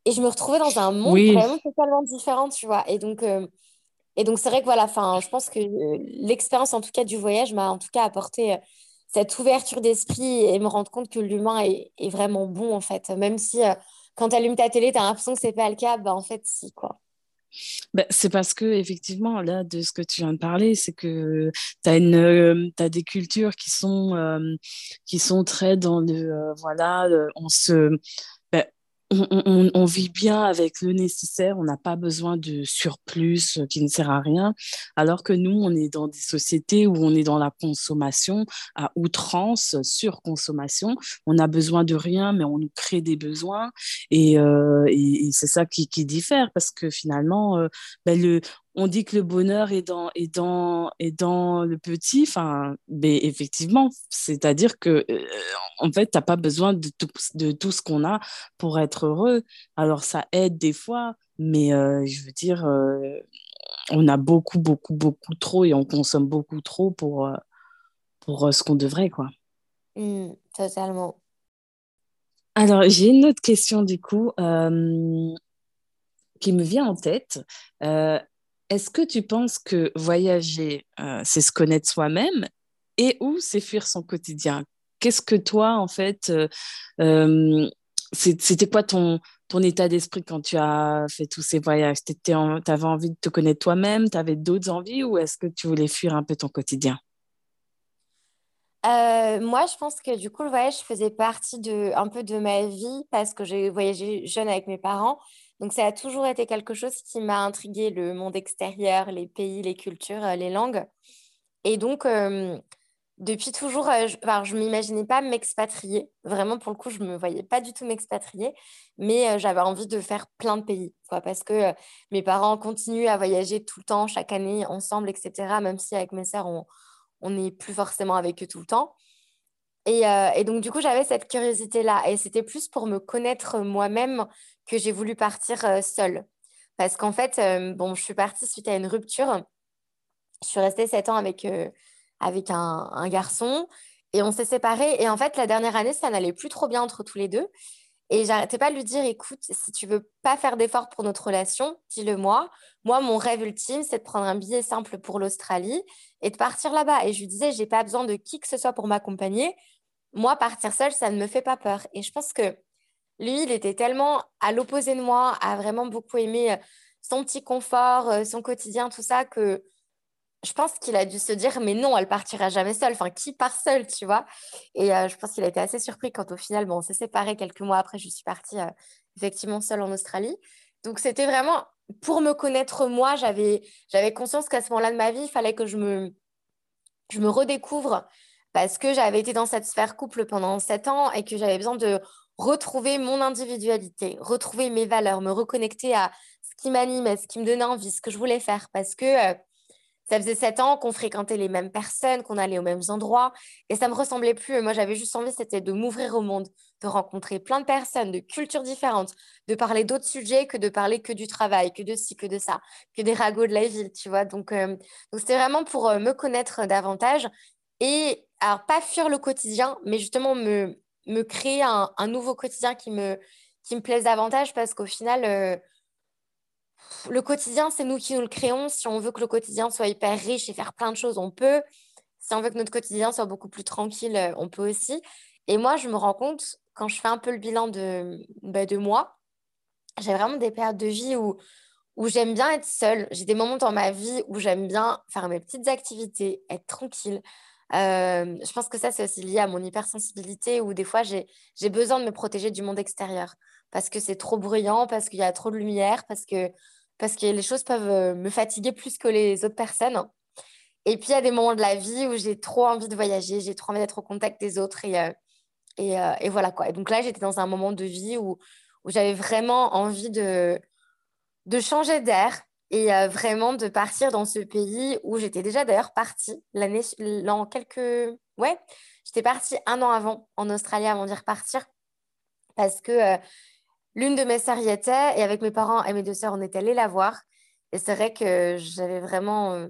et je me retrouvais dans un monde vraiment totalement différent, tu vois? Et donc... Euh, et donc, c'est vrai que voilà, enfin, je pense que l'expérience, en tout cas, du voyage m'a en tout cas apporté cette ouverture d'esprit et me rendre compte que l'humain est, vraiment bon, en fait. Même si euh, quand tu allumes ta télé, tu as l'impression que c'est pas le cas, bah, en fait, si, quoi. Bah, c'est parce que effectivement là de ce que tu viens de parler c'est que tu as euh, des cultures qui sont euh, qui sont très dans le voilà on se on, vit bien avec le nécessaire, on n'a pas besoin de surplus qui ne sert à rien, alors que nous, on est dans des sociétés où on est dans la consommation à outrance, surconsommation. On a besoin de rien, mais on nous crée des besoins, et, euh, c'est ça qui, diffère, parce que finalement, euh, ben le, on dit que le bonheur est dans, est dans, est dans le petit. Enfin, mais effectivement, c'est-à-dire que euh, en fait, tu n'as pas besoin de tout, de tout ce qu'on a pour être heureux. Alors, ça aide des fois, mais euh, je veux dire, euh, on a beaucoup, beaucoup, beaucoup trop et on consomme beaucoup trop pour, pour ce qu'on devrait, quoi. Mmh, totalement. Alors, j'ai une autre question du coup qui me vient en tête. Est-ce que tu penses que voyager, euh, c'est se connaître soi-même et ou c'est fuir son quotidien? Qu'est-ce que toi, en fait, euh, euh, c'était quoi ton, état d'esprit quand tu as fait tous ces voyages? Tu avais envie de te connaître toi-même Tu avais d'autres envies ou est-ce que tu voulais fuir un peu ton quotidien? Moi, je pense que du coup, le voyage faisait partie de, un peu de ma vie parce que j'ai voyagé jeune avec mes parents. Donc, ça a toujours été quelque chose qui m'a intrigué, le monde extérieur, les pays, les cultures, euh, les langues. Et donc, depuis toujours, euh, je ne m'imaginais pas m'expatrier. Vraiment, pour le coup, je ne me voyais pas du tout m'expatrier. Mais euh, j'avais envie de faire plein de pays. Quoi, parce que mes parents continuent à voyager tout le temps, chaque année, ensemble, etc. Même si avec mes sœurs, on n'est plus forcément avec eux tout le temps. Et, et donc, du coup, j'avais cette curiosité-là. Et c'était plus pour me connaître moi-même que j'ai voulu partir euh, seule. Parce qu'en fait, euh, bon, je suis partie suite à une rupture. Je suis restée sept ans avec, euh, avec un, garçon et on s'est séparés. Et en fait, la dernière année, ça n'allait plus trop bien entre tous les deux. Et j'arrêtais pas de lui dire, écoute, si tu veux pas faire d'efforts pour notre relation, dis-le moi. Moi, mon rêve ultime, c'est de prendre un billet simple pour l'Australie et de partir là-bas. Et je lui disais, j'ai pas besoin de qui que ce soit pour m'accompagner. Moi, partir seule, ça ne me fait pas peur. Et je pense que lui, il était tellement à l'opposé de moi, a vraiment beaucoup aimé euh, son petit confort, euh, son quotidien, tout ça, que je pense qu'il a dû se dire, mais non, elle partira jamais seule. Enfin, qui part seule, tu vois? Et euh, je pense qu'il a été assez surpris quand au final, bon, on s'est séparés quelques mois après, je suis partie effectivement seule en Australie. Donc, c'était vraiment pour me connaître moi, j'avais conscience qu'à ce moment-là de ma vie, il fallait que je me, je me redécouvre parce que j'avais été dans cette sphère couple pendant sept ans et que j'avais besoin de retrouver mon individualité, retrouver mes valeurs, me reconnecter à ce qui m'anime, à ce qui me donnait envie, ce que je voulais faire. Parce que euh, ça faisait sept ans qu'on fréquentait les mêmes personnes, qu'on allait aux mêmes endroits. Et ça me ressemblait plus. Moi, j'avais juste envie, c'était de m'ouvrir au monde, de rencontrer plein de personnes, de cultures différentes, de parler d'autres sujets que de parler que du travail, que de ci, que de ça, que des ragots de la ville, tu vois. Donc, euh, donc c'était vraiment pour euh, me connaître davantage. Et alors, pas fuir le quotidien, mais justement me, me créer un, nouveau quotidien qui me, qui me plaise davantage parce qu'au final, euh, le quotidien, c'est nous qui nous le créons. Si on veut que le quotidien soit hyper riche et faire plein de choses, on peut. Si on veut que notre quotidien soit beaucoup plus tranquille, euh, on peut aussi. Et moi, je me rends compte, quand je fais un peu le bilan de, bah, de moi, j'ai vraiment des périodes de vie où, où j'aime bien être seule. J'ai des moments dans ma vie où j'aime bien faire mes petites activités, être tranquille. Je pense que ça, c'est aussi lié à mon hypersensibilité où des fois, j'ai besoin de me protéger du monde extérieur parce que c'est trop bruyant, parce qu'il y a trop de lumière, parce que parce que les choses peuvent euh, me fatiguer plus que les autres personnes. Et puis, il y a des moments de la vie où j'ai trop envie de voyager, j'ai trop envie d'être au contact des autres. Et, euh, euh, et, voilà quoi. Et donc là, j'étais dans un moment de vie où, où j'avais vraiment envie de, de changer d'air et vraiment de partir dans ce pays où j'étais déjà d'ailleurs partie l'année, dans quelques... Ouais, j'étais partie un an avant en Australie avant d'y repartir parce que L'une de mes sœurs y était et avec mes parents et mes deux sœurs, on est allés la voir. Et c'est vrai que j'avais vraiment euh,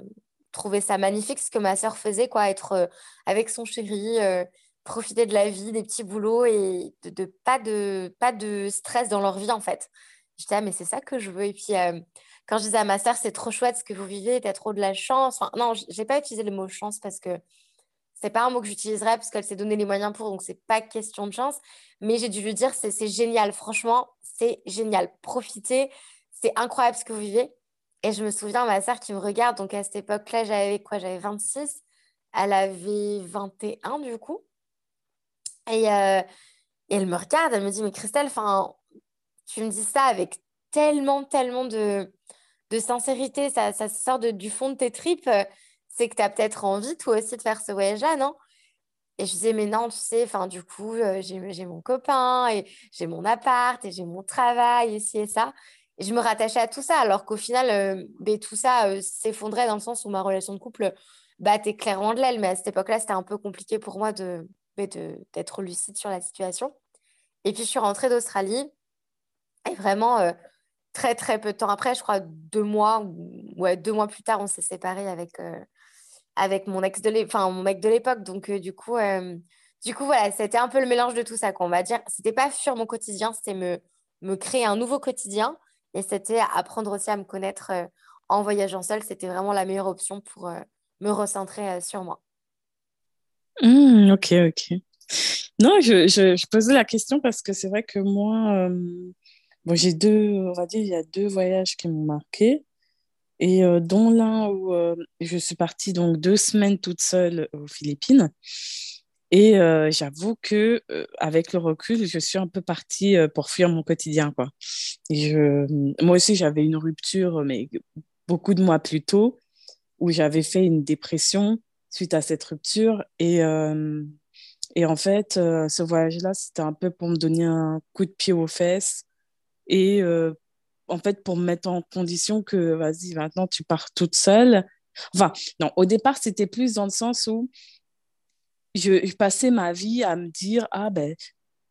trouvé ça magnifique ce que ma sœur faisait, quoi, être euh, avec son chéri, euh, profiter de la vie, des petits boulots et de, pas, de, pas de stress dans leur vie, en fait. J'étais, ah, mais c'est ça que je veux. Et puis, quand je disais à ma sœur, c'est trop chouette ce que vous vivez, tu as trop de la chance. Enfin, non, j'ai pas utilisé le mot chance parce que c'est pas un mot que j'utiliserais parce qu'elle s'est donné les moyens pour, donc c'est pas question de chance. Mais j'ai dû lui dire, c'est génial, franchement, c'est génial. Profitez, c'est incroyable ce que vous vivez. Et je me souviens, ma sœur qui me regarde, donc à cette époque-là, j'avais quoi J'avais 26, elle avait 21 du coup. Et, euh, et, elle me regarde, elle me dit, mais Christelle, tu me dis ça avec tellement, tellement de, de sincérité, ça, ça sort de, du fond de tes tripes c'est que tu as peut-être envie, toi aussi, de faire ce voyage-là, non? Et je disais, mais non, tu sais, enfin, du coup, euh, j'ai mon copain, et j'ai mon appart, et j'ai mon travail, ici et ça. Et je me rattachais à tout ça, alors qu'au final, euh, ben, tout ça euh, s'effondrait dans le sens où ma relation de couple battait clairement de l'aile. Mais à cette époque-là, c'était un peu compliqué pour moi de ben, d'être lucide sur la situation. Et puis, je suis rentrée d'Australie. Et vraiment, très, très peu de temps après, je crois deux mois, deux mois plus tard, on s'est séparés avec, avec mon ex de enfin mon mec de l'époque. Donc euh, du coup, euh, du coup voilà, c'était un peu le mélange de tout ça qu'on va dire. C'était pas sur mon quotidien, c'était me me créer un nouveau quotidien et c'était apprendre aussi à me connaître euh, en voyageant seule. C'était vraiment la meilleure option pour me recentrer sur moi. Mmh, ok, ok. Non, je, je, posais la question parce que c'est vrai que moi, bon, j'ai deux, on va dire, il y a deux voyages qui m'ont marqué et euh, dont l'un où euh, je suis partie donc deux semaines toute seule aux Philippines. Et euh, j'avoue que avec le recul, je suis un peu partie pour fuir mon quotidien, quoi. Je, moi aussi, j'avais une rupture, mais beaucoup de mois plus tôt, où j'avais fait une dépression suite à cette rupture. Et, et en fait, ce voyage-là, c'était un peu pour me donner un coup de pied aux fesses et en fait, pour me mettre en condition que, vas-y, maintenant, tu pars toute seule. Enfin, non, au départ, c'était plus dans le sens où je, passais ma vie à me dire, ah ben,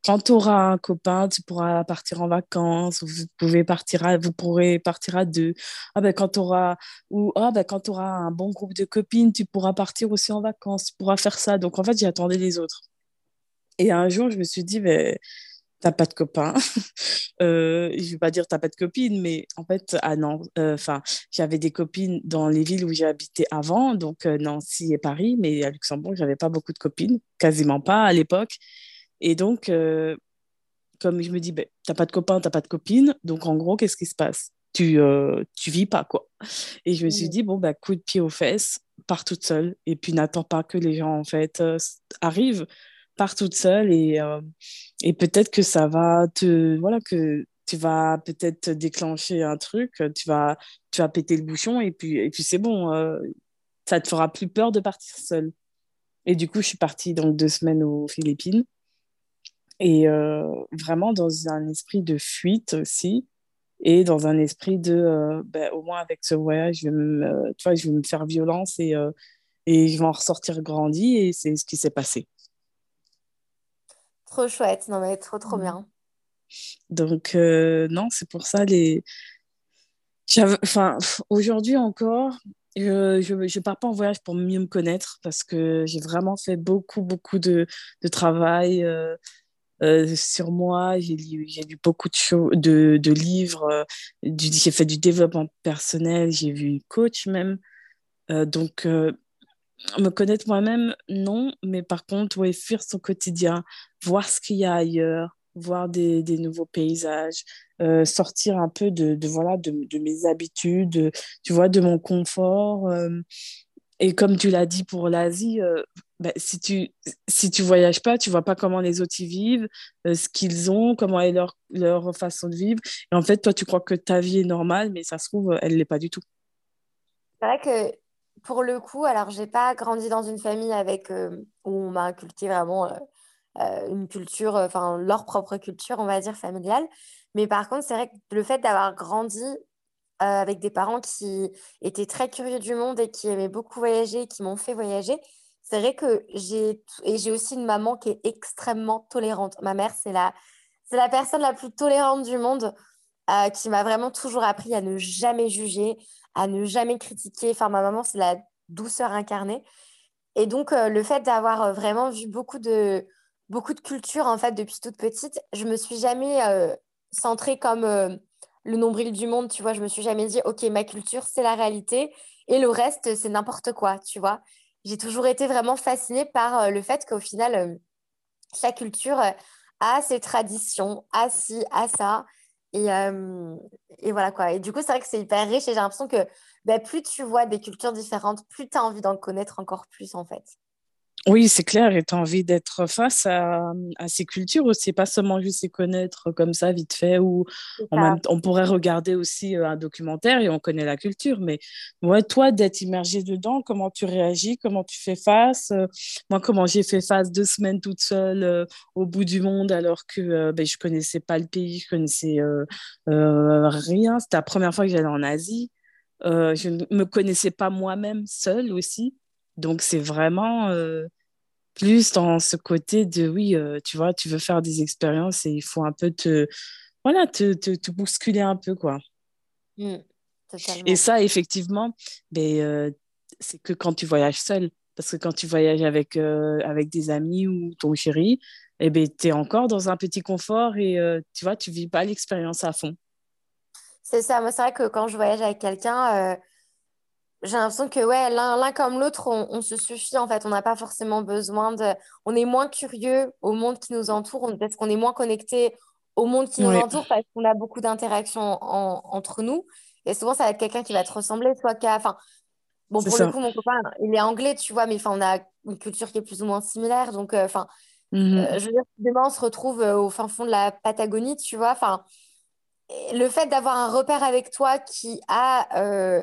quand tu auras un copain, tu pourras partir en vacances, vous pouvez partir à, vous pourrez partir à deux. Ah ben quand tu auras ou ah ben quand auras un bon groupe de copines, tu pourras partir aussi en vacances, tu pourras faire ça. Donc en fait, j'attendais les autres. Et un jour, je me suis dit ben t'as pas de copain. euh, je vais pas dire t'as pas de copine, mais en fait, ah non, euh, enfin, j'avais des copines dans les villes où j'ai habité avant, donc euh, Nancy et Paris, mais à Luxembourg, j'avais pas beaucoup de copines, quasiment pas à l'époque. Et donc, euh, comme je me dis, ben, t'as pas de copain, t'as pas de copine, donc en gros, qu'est-ce qui se passe? Tu, tu vis pas, quoi. Et je me suis dit, bon, bah, coup de pied aux fesses, pars toute seule, et puis n'attends pas que les gens, en fait, arrivent pars toute seule et, euh, et peut-être que ça va te voilà que tu vas peut-être déclencher un truc, tu vas tu vas péter le bouchon et puis et puis c'est bon, euh, ça te fera plus peur de partir seule. Et du coup, je suis partie donc deux semaines aux Philippines et euh, vraiment dans un esprit de fuite aussi. et dans un esprit de, ben, au moins avec ce voyage, je vais me, tu vois, je vais me faire violence et, et je vais en ressortir grandi, et c'est ce qui s'est passé. Trop chouette, non mais trop trop bien. Donc, non, c'est pour ça les Enfin, aujourd'hui encore, je ne pars pas en voyage pour mieux me connaître parce que j'ai vraiment fait beaucoup, beaucoup de, de travail euh, euh, sur moi. J'ai lu, beaucoup de, de, de livres. Euh, j'ai fait du développement personnel. J'ai vu coach même. donc, me connaître moi-même, non. Mais par contre, ouais, fuir son quotidien, voir ce qu'il y a ailleurs, voir des, des nouveaux paysages, euh, sortir un peu de, de voilà de, de, mes habitudes, tu vois, de mon confort. Euh. et comme tu l'as dit pour l'Asie, euh, bah, si tu si tu voyages pas, tu vois pas comment les autres y vivent, ce qu'ils ont, comment est leur, leur façon de vivre. Et en fait, toi, tu crois que ta vie est normale, mais ça se trouve, elle l'est pas du tout. C'est vrai que pour le coup, alors j'ai pas grandi dans une famille avec où on m'a inculqué vraiment euh, une culture, euh, enfin leur propre culture, on va dire, familiale. Mais par contre, c'est vrai que le fait d'avoir grandi euh, avec des parents qui étaient très curieux du monde et qui aimaient beaucoup voyager, qui m'ont fait voyager, c'est vrai que j'ai et j'ai aussi une maman qui est extrêmement tolérante. Ma mère, c'est la c'est la personne la plus tolérante du monde, qui m'a vraiment toujours appris à ne jamais juger, à ne jamais critiquer. Enfin, ma maman, c'est la douceur incarnée. Et donc, le fait d'avoir vraiment vu beaucoup de beaucoup de culture en fait depuis toute petite. Je me suis jamais euh, centrée comme euh, le nombril du monde, tu vois. Je me suis jamais dit, ok, ma culture c'est la réalité et le reste c'est n'importe quoi, tu vois. J'ai toujours été vraiment fascinée par euh, le fait qu'au final, chaque culture a ses traditions, a ci, a ça. Et, et voilà quoi. Et du coup, c'est vrai que c'est hyper riche et j'ai l'impression que bah, plus tu vois des cultures différentes, plus tu as envie d'en connaître encore plus en fait. Oui, c'est clair, et tu as envie d'être face à, ces cultures aussi, pas seulement juste les connaître comme ça, vite fait, ou on pourrait regarder aussi euh, un documentaire et on connaît la culture, mais ouais, toi, d'être immergé dedans, comment tu réagis, comment tu fais face euh, Moi, comment j'ai fait face deux semaines toute seule euh, au bout du monde alors que ben, je connaissais pas le pays, je connaissais rien. C'était la première fois que j'allais en Asie. je ne me connaissais pas moi-même seule aussi. Donc, c'est vraiment plus dans ce côté de oui, euh, tu vois, tu veux faire des expériences et il faut un peu te, voilà, te, te, bousculer un peu, quoi. Mmh, et ça, effectivement, ben, euh, c'est que quand tu voyages seul. Parce que quand tu voyages avec, euh, avec des amis ou ton chéri, eh ben, tu es encore dans un petit confort et tu vois, tu vis pas l'expérience à fond. C'est ça. Moi, c'est vrai que quand je voyage avec quelqu'un, j'ai l'impression que ouais, l'un comme l'autre, on, se suffit en fait. On n'a pas forcément besoin de. On est moins curieux au monde qui nous entoure, parce qu'on est moins connecté au monde qui nous entoure parce qu'on a beaucoup d'interactions entre nous. Et souvent, ça va être quelqu'un qui va te ressembler, soit. Enfin, bon, pour le coup, mon copain, il est anglais, tu vois, mais enfin, on a une culture qui est plus ou moins similaire. Donc, euh, enfin, mmh euh, je veux dire, demain, on se retrouve euh, au fin fond de la Patagonie, tu vois. Enfin, le fait d'avoir un repère avec toi qui a euh,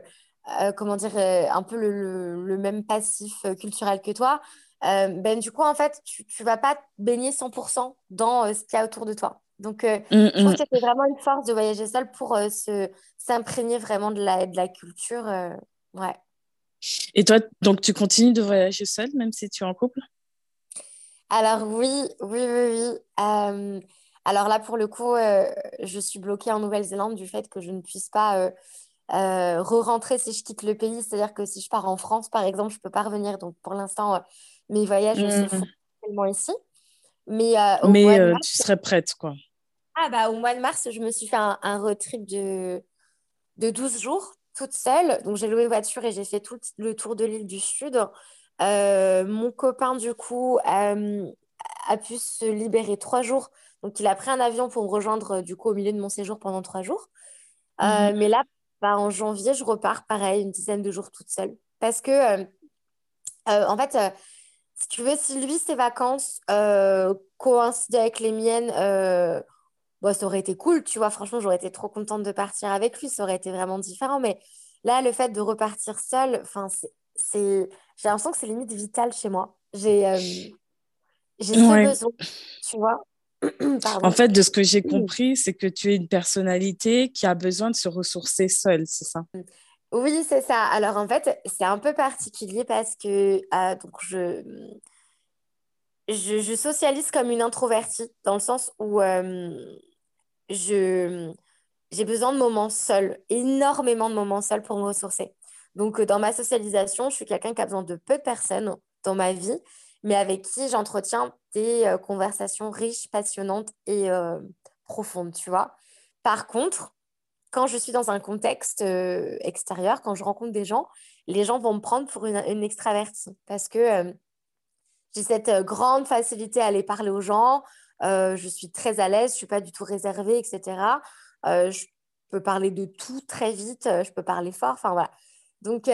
comment dire, euh, un peu le, même passif euh, culturel que toi, ben, du coup, en fait, tu ne vas pas baigner 100% dans ce qu'il y a autour de toi. Donc, mmh, je trouve mmh. que c'est vraiment une force de voyager seul pour s'imprégner vraiment de la, de la culture. ouais. Et toi, donc, tu continues de voyager seul, même si tu es en couple? Alors, oui, oui, oui, oui. alors là, pour le coup, je suis bloquée en Nouvelle-Zélande du fait que je ne puisse pas euh, re-rentrer si je quitte le pays. C'est-à-dire que si je pars en France, par exemple, je ne peux pas revenir. Donc, pour l'instant, euh, mes voyages se font tellement ici. Mais, euh, Mais tu serais prête, quoi. Ah, bah, au mois de mars, je me suis fait un, un road trip de, de 12 jours, toute seule. Donc, j'ai loué voiture et j'ai fait tout le tour de l'île du Sud. mon copain, du coup, a pu se libérer trois jours. Donc, il a pris un avion pour me rejoindre, du coup, au milieu de mon séjour pendant trois jours. Mmh mais là, bah, en janvier, je repars pareil, une dizaine de jours toute seule. Parce que, euh, euh, en fait, euh, si tu veux, si lui, ses vacances coïncidaient avec les miennes, bah, ça aurait été cool, tu vois. Franchement, j'aurais été trop contente de partir avec lui, ça aurait été vraiment différent. Mais là, le fait de repartir seule, enfin, c'est, j'ai l'impression que c'est limite vital chez moi. J'ai, j'ai besoin, tu vois. en fait, de ce que j'ai compris, c'est que tu es une personnalité qui a besoin de se ressourcer seule, c'est ça? Oui, c'est ça. Alors en fait, c'est un peu particulier parce que euh, donc je, je, socialise comme une introvertie, dans le sens où euh, je, j'ai besoin de moments seuls, énormément de moments seuls pour me ressourcer. Donc, dans ma socialisation, je suis quelqu'un qui a besoin de peu de personnes dans ma vie, mais avec qui j'entretiens des euh, conversations riches, passionnantes et profondes, tu vois. Par contre, quand je suis dans un contexte extérieur, quand je rencontre des gens, les gens vont me prendre pour une, une extravertie parce que j'ai cette euh, grande facilité à aller parler aux gens. Euh, je suis très à l'aise, je ne suis pas du tout réservée, etc. Euh, je peux parler de tout très vite, je peux parler fort. Enfin, voilà. Donc,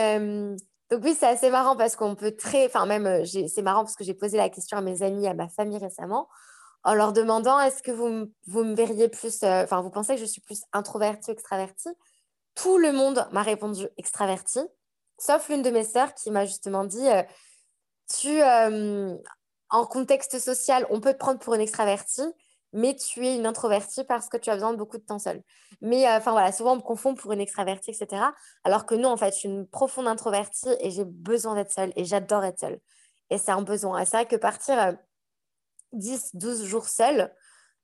donc oui, c'est assez marrant parce qu'on peut très... Enfin, même, c'est marrant parce que j'ai posé la question à mes amis, à ma famille récemment, en leur demandant est-ce que vous, vous me verriez plus... Enfin, vous pensez que je suis plus introvertie ou extravertie? Tout le monde m'a répondu extravertie, sauf l'une de mes sœurs qui m'a justement dit tu, euh, en contexte social, on peut te prendre pour une extravertie, mais tu es une introvertie parce que tu as besoin de beaucoup de temps seul. Mais euh, enfin voilà, souvent on me confond pour une extravertie, etc. Alors que non, en fait, je suis une profonde introvertie et j'ai besoin d'être seule et j'adore être seule. Et c'est un besoin. Et c'est vrai que partir 10, euh, 12 jours seule,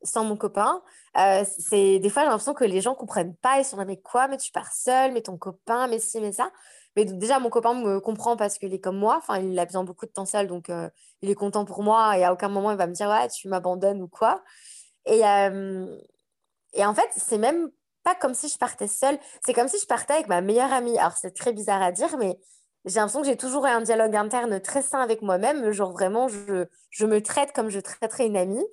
sans mon copain, c'est des fois j'ai l'impression que les gens comprennent pas. Ils sont là, mais quoi, mais tu pars seule, mais ton copain, mais ci, mais ça. Mais déjà, mon copain me comprend parce qu'il est comme moi. Enfin, il a besoin beaucoup de temps seul, donc euh, il est content pour moi. Et à aucun moment, il va me dire, ouais, tu m'abandonnes ou quoi. Et, euh, et en fait, c'est même pas comme si je partais seule. C'est comme si je partais avec ma meilleure amie. Alors, c'est très bizarre à dire, mais j'ai l'impression que j'ai toujours un dialogue interne très sain avec moi-même. Genre, vraiment, je, je me traite comme je traiterais une amie.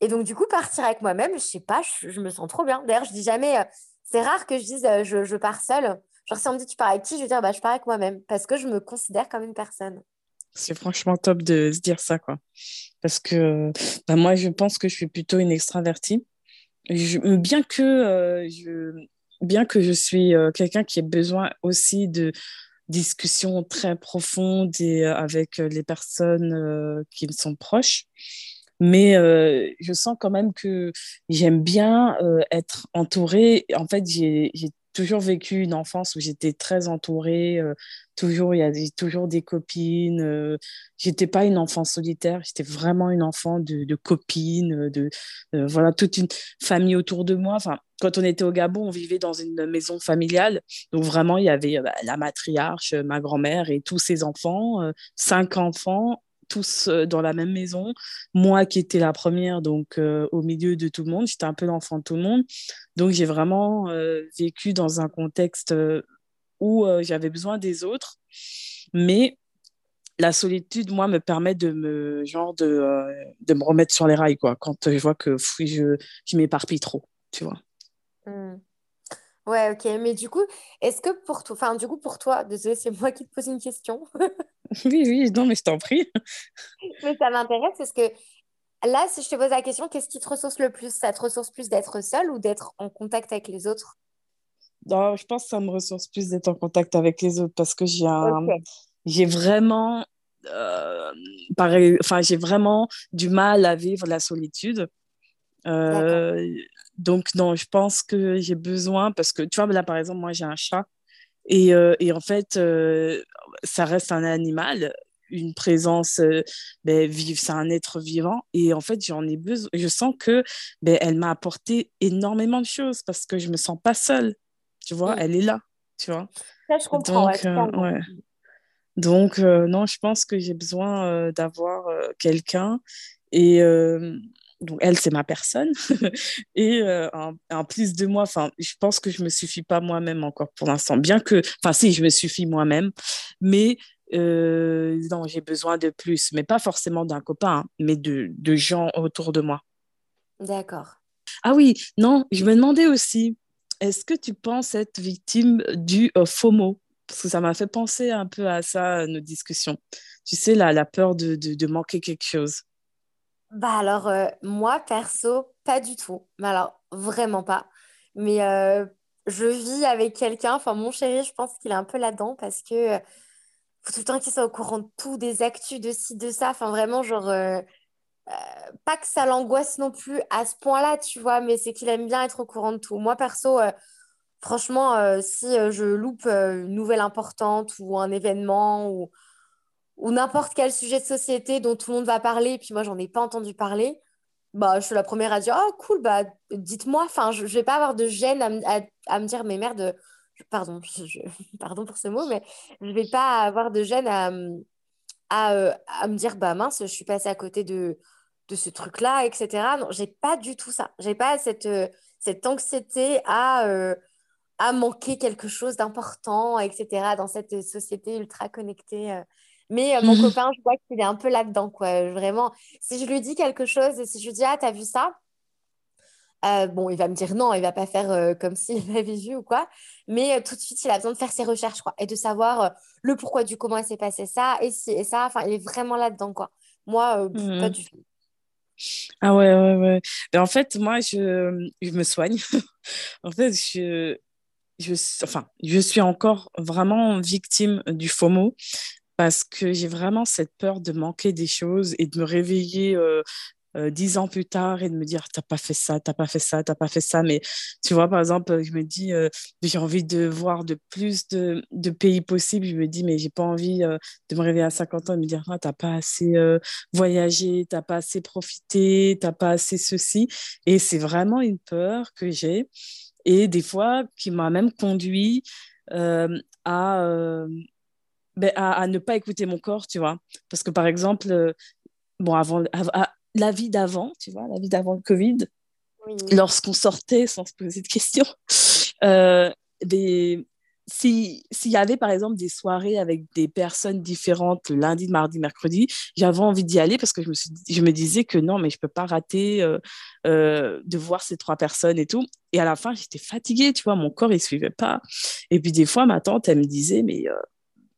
Et donc, du coup, partir avec moi-même, je sais pas, je, me sens trop bien. D'ailleurs, je dis jamais, euh, c'est rare que je dise, je, je pars seule. Genre, si on me dit tu pars avec qui, je vais dire bah, je pars avec moi-même parce que je me considère comme une personne. C'est franchement top de se dire ça, quoi. Parce que bah, moi, je pense que je suis plutôt une extravertie. bien, que, euh, je, bien que je suis euh, quelqu'un qui a besoin aussi de discussions très profondes et, euh, avec les personnes qui me sont proches. Mais je sens quand même que j'aime bien être entourée. En fait, j'ai toujours vécu une enfance où j'étais très entourée. Euh, toujours, il y avait toujours des copines. Euh, j'étais pas une enfant solitaire. J'étais vraiment une enfant de, copines, de euh, voilà toute une famille autour de moi. Enfin, quand on était au Gabon, on vivait dans une maison familiale. Donc vraiment, il y avait bah, la matriarche, ma grand-mère et tous ses enfants, cinq enfants tous dans la même maison. Moi qui étais la première, donc au milieu de tout le monde, j'étais un peu l'enfant de tout le monde. Donc j'ai vraiment vécu dans un contexte où j'avais besoin des autres. Mais la solitude, moi, me permet de me, genre de, de me remettre sur les rails, quoi, quand je vois que je, je m'éparpille trop, tu vois. Mmh. Ouais, ok. Mais du coup, est-ce que pour toi, enfin, du coup, pour toi, désolé, c'est moi qui te pose une question. oui, oui, non, mais je t'en prie. mais ça m'intéresse parce que là, si je te pose la question, qu'est-ce qui te ressource le plus? Ça te ressource plus d'être seule ou d'être en contact avec les autres? Non, Je pense que ça me ressource plus d'être en contact avec les autres parce que j'ai un... j'ai vraiment. Euh, pareil, enfin, j'ai vraiment du mal à vivre la solitude. Euh, donc, non, je pense que j'ai besoin, parce que tu vois, là, par exemple, moi, j'ai un chat. Et, euh, et en fait, euh, ça reste un animal, une présence ben, vive, c'est un être vivant. Et en fait, j'en ai besoin. Je sens que ben, elle m'a apporté énormément de choses parce que je me sens pas seule. Tu vois, elle est là. Tu vois. Ça, je comprends. Donc, ouais, Donc non, je pense que j'ai besoin d'avoir quelqu'un. Et donc elle c'est ma personne. Et euh, en, plus de moi enfin je pense que je me suffis pas moi-même encore pour l'instant. Bien que enfin si je me suffis moi-même mais euh, non j'ai besoin de plus. Mais pas forcément d'un copain hein, mais de, de, gens autour de moi. D'accord. Ah oui non je me demandais aussi est-ce que tu penses être victime du euh, FOMO? Parce que ça m'a fait penser un peu à ça nos discussions. Tu sais la, la peur de, de, de manquer quelque chose bah alors, euh, moi, perso, pas du tout. Mais alors, vraiment pas. Mais euh, je vis avec quelqu'un, enfin mon chéri, je pense qu'il est un peu là-dedans parce que euh, faut tout le temps qu'il soit au courant de tout, des actus, de ci, de ça. Enfin, vraiment, genre, pas que ça l'angoisse non plus à ce point-là, tu vois, mais c'est qu'il aime bien être au courant de tout. Moi, perso, franchement, si je loupe une nouvelle importante ou un événement ou, ou n'importe quel sujet de société dont tout le monde va parler, et puis moi, j'en ai pas entendu parler, bah, je suis la première à dire, oh cool, bah, dites-moi, enfin, je, ne vais pas avoir de gêne à, me dire, mais merde, pardon, pardon pour ce mot, mais je vais pas avoir de gêne à, à, euh, à, me dire, bah mince, je suis passée à côté de, de ce truc-là, etc. Non, j'ai pas du tout ça. J'ai pas cette, euh, cette anxiété à, euh, à manquer quelque chose d'important, etc. dans cette société ultra connectée. Mais mon copain, je vois qu'il est un peu là-dedans, quoi. Vraiment, si je lui dis quelque chose et si je lui dis, ah, t'as vu ça? Bon, il va me dire non, il va pas faire comme s'il l'avait vu ou quoi. Mais tout de suite, il a besoin de faire ses recherches, quoi, et de savoir le pourquoi du comment s'est passé ça et si et ça. Enfin, il est vraiment là-dedans, quoi. Moi, pas mmh du tout. Ah ouais, ouais, ouais. Ben, en fait, moi, je, je me soigne. en fait, je, je, enfin, je suis encore vraiment victime du FOMO parce que j'ai vraiment cette peur de manquer des choses et de me réveiller dix ans plus tard et de me dire t'as pas fait ça, t'as pas fait ça, t'as pas fait ça. Mais tu vois, par exemple, je me dis j'ai envie de voir de plus de, de, pays possibles. Je me dis mais j'ai pas envie de me réveiller à 50 ans et me dire ah, t'as pas assez voyagé, t'as pas assez profité, t'as pas assez ceci. Et c'est vraiment une peur que j'ai et des fois qui m'a même conduit à ben, à, ne pas écouter mon corps, tu vois. Parce que par exemple, euh, bon, avant, la vie d'avant, tu vois, la vie d'avant le Covid, lorsqu'on sortait sans se poser de questions, euh, des, s'il y avait par exemple des soirées avec des personnes différentes le lundi, mardi, mercredi, j'avais envie d'y aller parce que je me, suis, je me disais que non, mais je peux pas rater euh, euh, de voir ces trois personnes et tout. Et à la fin, j'étais fatiguée, tu vois, mon corps, il suivait pas. Et puis des fois, ma tante, elle me disait, mais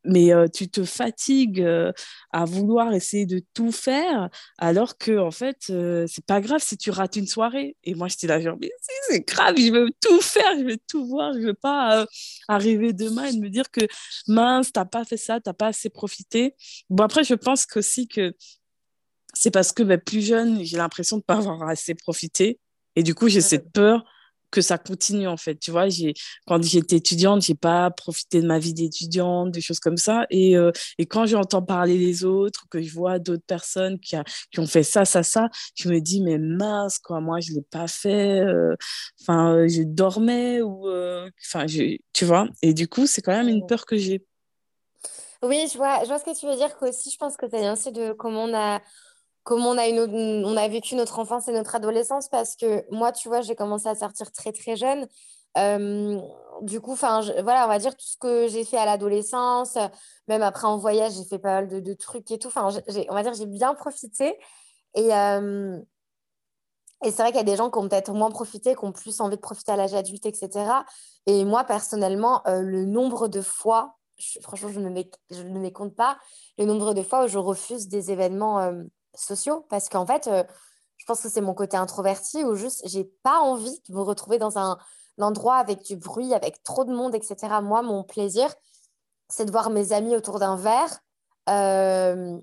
mais euh, tu te fatigues euh, à vouloir essayer de tout faire alors que en fait euh, c'est pas grave si tu rates une soirée. Et moi j'étais là genre mais c'est grave je veux tout faire je veux tout voir je veux pas arriver demain et me dire que mince t'as pas fait ça t'as pas assez profité. Bon après je pense aussi que c'est parce que ben, plus jeune j'ai l'impression de pas avoir assez profité. Et du coup j'ai cette peur que ça continue en fait. Tu vois, j'ai quand j'étais étudiante, j'ai pas profité de ma vie d'étudiante, des choses comme ça. Et, euh, et quand j'entends parler les autres, que je vois d'autres personnes qui, a, qui ont fait ça, ça, ça, je me dis mais mince quoi, moi je l'ai pas fait. Euh, enfin, euh, je dormais ou enfin, tu vois. Et du coup, c'est quand même une peur que j'ai. Oui, je vois, je vois ce que tu veux dire. Aussi, je pense que ça vient aussi de comment on a comment on a, vécu notre enfance et notre adolescence parce que moi, tu vois, j'ai commencé à sortir très très jeune. Euh, du coup, enfin, voilà, on va dire tout ce que j'ai fait à l'adolescence, même après en voyage, j'ai fait pas mal de, trucs et tout. Enfin, on va dire j'ai bien profité. Et, euh, et c'est vrai qu'il y a des gens qui ont peut-être moins profité, qui ont plus envie de profiter à l'âge adulte, etc. Et moi, personnellement, euh, le nombre de fois, franchement, je ne, les, je ne les compte pas, le nombre de fois où je refuse des événements sociaux parce qu'en fait, euh, je pense que c'est mon côté introverti où juste j'ai pas envie de me retrouver dans un, endroit avec du bruit, avec trop de monde, etc. Moi, mon plaisir, c'est de voir mes amis autour d'un verre, euh,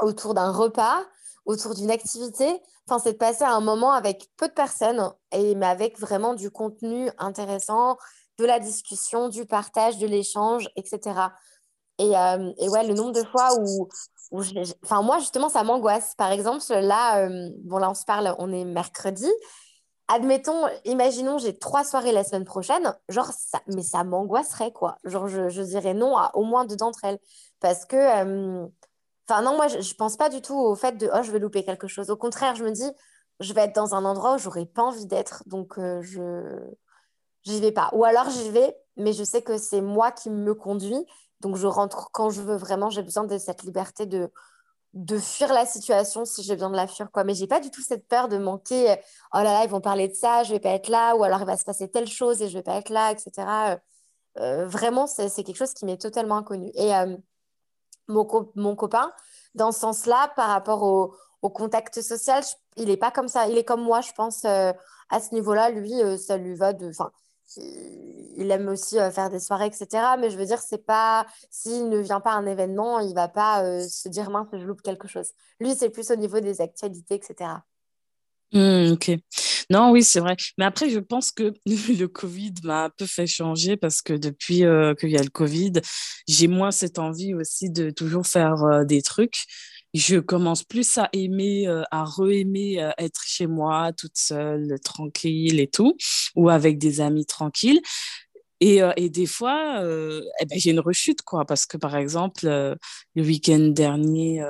autour d'un repas, autour d'une activité. Enfin, c'est de passer un moment avec peu de personnes, et, mais avec vraiment du contenu intéressant, de la discussion, du partage, de l'échange, etc. Et, euh, et, ouais, le nombre de fois où, enfin moi justement ça m'angoisse. Par exemple là, euh, bon là on se parle, on est mercredi. Admettons, imaginons j'ai trois soirées la semaine prochaine, genre ça, mais ça m'angoisserait quoi. Genre je, dirais non à au moins deux d'entre elles parce que, euh, enfin non moi je, je, pense pas du tout au fait de oh je vais louper quelque chose. Au contraire je me dis je vais être dans un endroit où j'aurais pas envie d'être donc euh, je j'y vais pas. Ou alors j'y vais mais je sais que c'est moi qui me conduis donc, je rentre quand je veux vraiment. J'ai besoin de cette liberté de, de fuir la situation si j'ai besoin de la fuir. Quoi. Mais j'ai pas du tout cette peur de manquer. Euh, oh là là, ils vont parler de ça, je vais pas être là. Ou alors, il va se passer telle chose et je vais pas être là, etc. Euh, euh, vraiment, c'est quelque chose qui m'est totalement inconnu. Et mon, mon, copain, dans ce sens-là, par rapport au, au contact social, il est pas comme ça. Il est comme moi, je pense, à ce niveau-là. Lui, ça lui va de... Enfin, il aime aussi faire des soirées, etc. Mais je veux dire, c'est pas s'il ne vient pas à un événement, il va pas se dire mince, je loupe quelque chose. Lui, c'est plus au niveau des actualités, etc. Mmh, ok. Non, oui, c'est vrai. Mais après, je pense que le Covid m'a un peu fait changer parce que depuis qu'il y a le Covid, j'ai moins cette envie aussi de toujours faire des trucs. Je commence plus à aimer, euh, à re-aimer être chez moi, toute seule, tranquille et tout, ou avec des amis tranquilles. Et, et, des fois, eh ben, j'ai une rechute, quoi, parce que par exemple, le week-end dernier,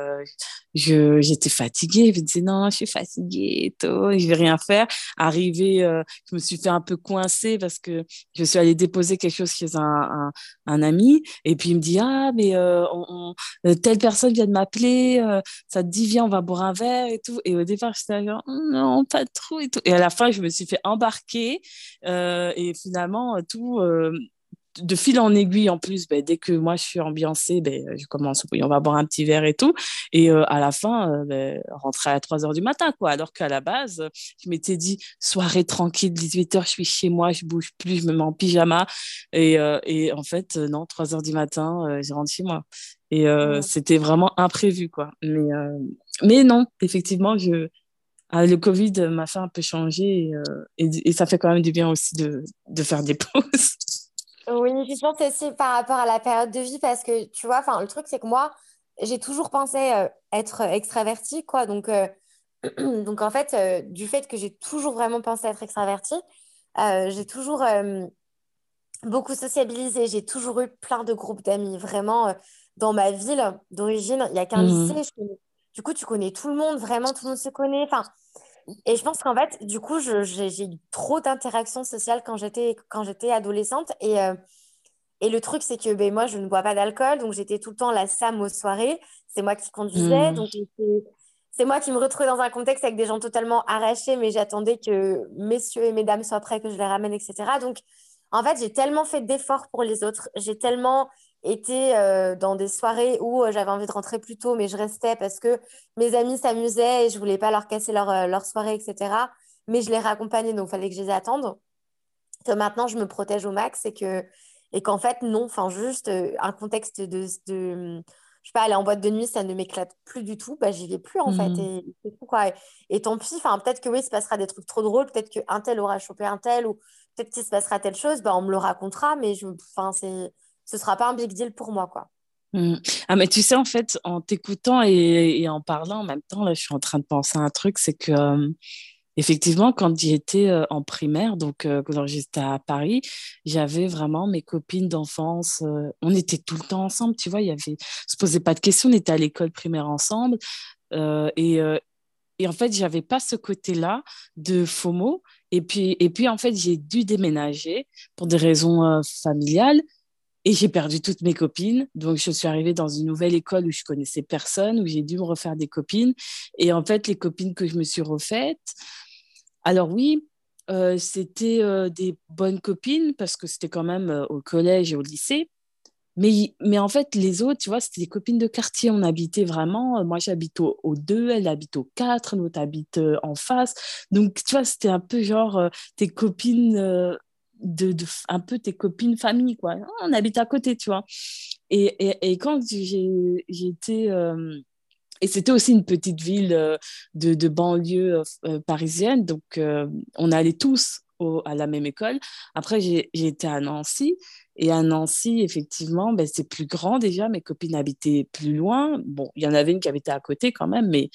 je, j'étais fatiguée. Je me disais, non, je suis fatiguée et tout, je vais rien faire. Arrivé, je me suis fait un peu coincer parce que je suis allée déposer quelque chose chez un, un, un ami. Et puis, il me dit, ah, mais on, telle personne vient de m'appeler, ça te dit, viens, on va boire un verre et tout. Et au départ, j'étais genre, non, pas trop et tout. Et à la fin, je me suis fait embarquer. et finalement, tout de fil en aiguille, en plus, ben, dès que moi je suis ambiancée, ben, je commence, on va boire un petit verre et tout. Et euh, à la fin, euh, ben, rentrer à 3 heures du matin, quoi. Alors qu'à la base, je m'étais dit, soirée tranquille, 18 heures, je suis chez moi, je bouge plus, je me mets en pyjama. Et, euh, et en fait, non, 3 heures du matin, je rentre chez moi. Et c'était vraiment imprévu, quoi. Mais, mais non, effectivement, je, ah, le Covid m'a fait un peu changer et, et, ça fait quand même du bien aussi de, de faire des pauses. Oui, je pense aussi par rapport à la période de vie parce que tu vois, le truc c'est que moi, j'ai toujours pensé euh, être extravertie, quoi. Donc, euh, donc en fait, euh, du fait que j'ai toujours vraiment pensé être extravertie, j'ai toujours beaucoup sociabilisé, j'ai toujours eu plein de groupes d'amis. Vraiment, dans ma ville d'origine, il n'y a qu'un mmh lycée. Du coup, tu connais tout le monde, vraiment, tout le monde se connaît. Enfin, et je pense qu'en fait, du coup, j'ai eu trop d'interactions sociales quand j'étais adolescente. Et, euh, et le truc, c'est que ben, moi, je ne bois pas d'alcool, donc j'étais tout le temps la SAM aux soirées. C'est moi qui conduisais, mmh. donc c'est moi qui me retrouvais dans un contexte avec des gens totalement arrachés, mais j'attendais que messieurs et mesdames soient prêts, que je les ramène, etc. Donc, en fait, j'ai tellement fait d'efforts pour les autres, j'ai tellement été euh, dans des soirées où euh, j'avais envie de rentrer plus tôt, mais je restais parce que mes amis s'amusaient et je voulais pas leur casser leur, euh, leur soirée, etc. Mais je les raccompagnais, donc il fallait que je les attende. Que maintenant, je me protège au max et que et qu'en fait, non, enfin, juste un contexte de, de je sais pas, aller en boîte de nuit, ça ne m'éclate plus du tout, bah, j'y vais plus en fait. Mmh. Et, quoi. Et, tant pis, enfin, peut-être que oui, il se passera des trucs trop drôles, peut-être qu'un tel aura chopé un tel, ou peut-être qu'il se passera telle chose, bah, on me le racontera, mais je, enfin, c'est ce sera pas un big deal pour moi, quoi. Mmh. Ah, mais tu sais, en fait, en t'écoutant et, en parlant en même temps, là, je suis en train de penser à un truc, c'est que, euh, effectivement, quand j'étais euh, en primaire, donc euh, quand j'étais à Paris, j'avais vraiment mes copines d'enfance, on était tout le temps ensemble, tu vois, il y avait, se posait pas de questions, on était à l'école primaire ensemble, et, et en fait, j'avais pas ce côté-là de FOMO, et puis, et puis en fait, j'ai dû déménager pour des raisons familiales, et j'ai perdu toutes mes copines. Donc, je suis arrivée dans une nouvelle école où je connaissais personne, où j'ai dû me refaire des copines. Et en fait, les copines que je me suis refaites, alors oui, euh, c'était euh, des bonnes copines parce que c'était quand même euh, au collège et au lycée. Mais, mais en fait, les autres, tu vois, c'était des copines de quartier. On habitait vraiment. Moi, j'habite au, au 2, elle habite au 4, l'autre habite en face. Donc, tu vois, c'était un peu genre tes copines de, un peu tes copines famille, quoi. On habite à côté, tu vois. Et, et, quand j'ai été... Euh, et c'était aussi une petite ville euh, de, de banlieue euh, parisienne, donc on allait tous à la même école. Après, j'ai été à Nancy. Et à Nancy, effectivement, ben, c'est plus grand déjà. Mes copines habitaient plus loin. Bon, il y en avait une qui habitait à côté quand même, mais...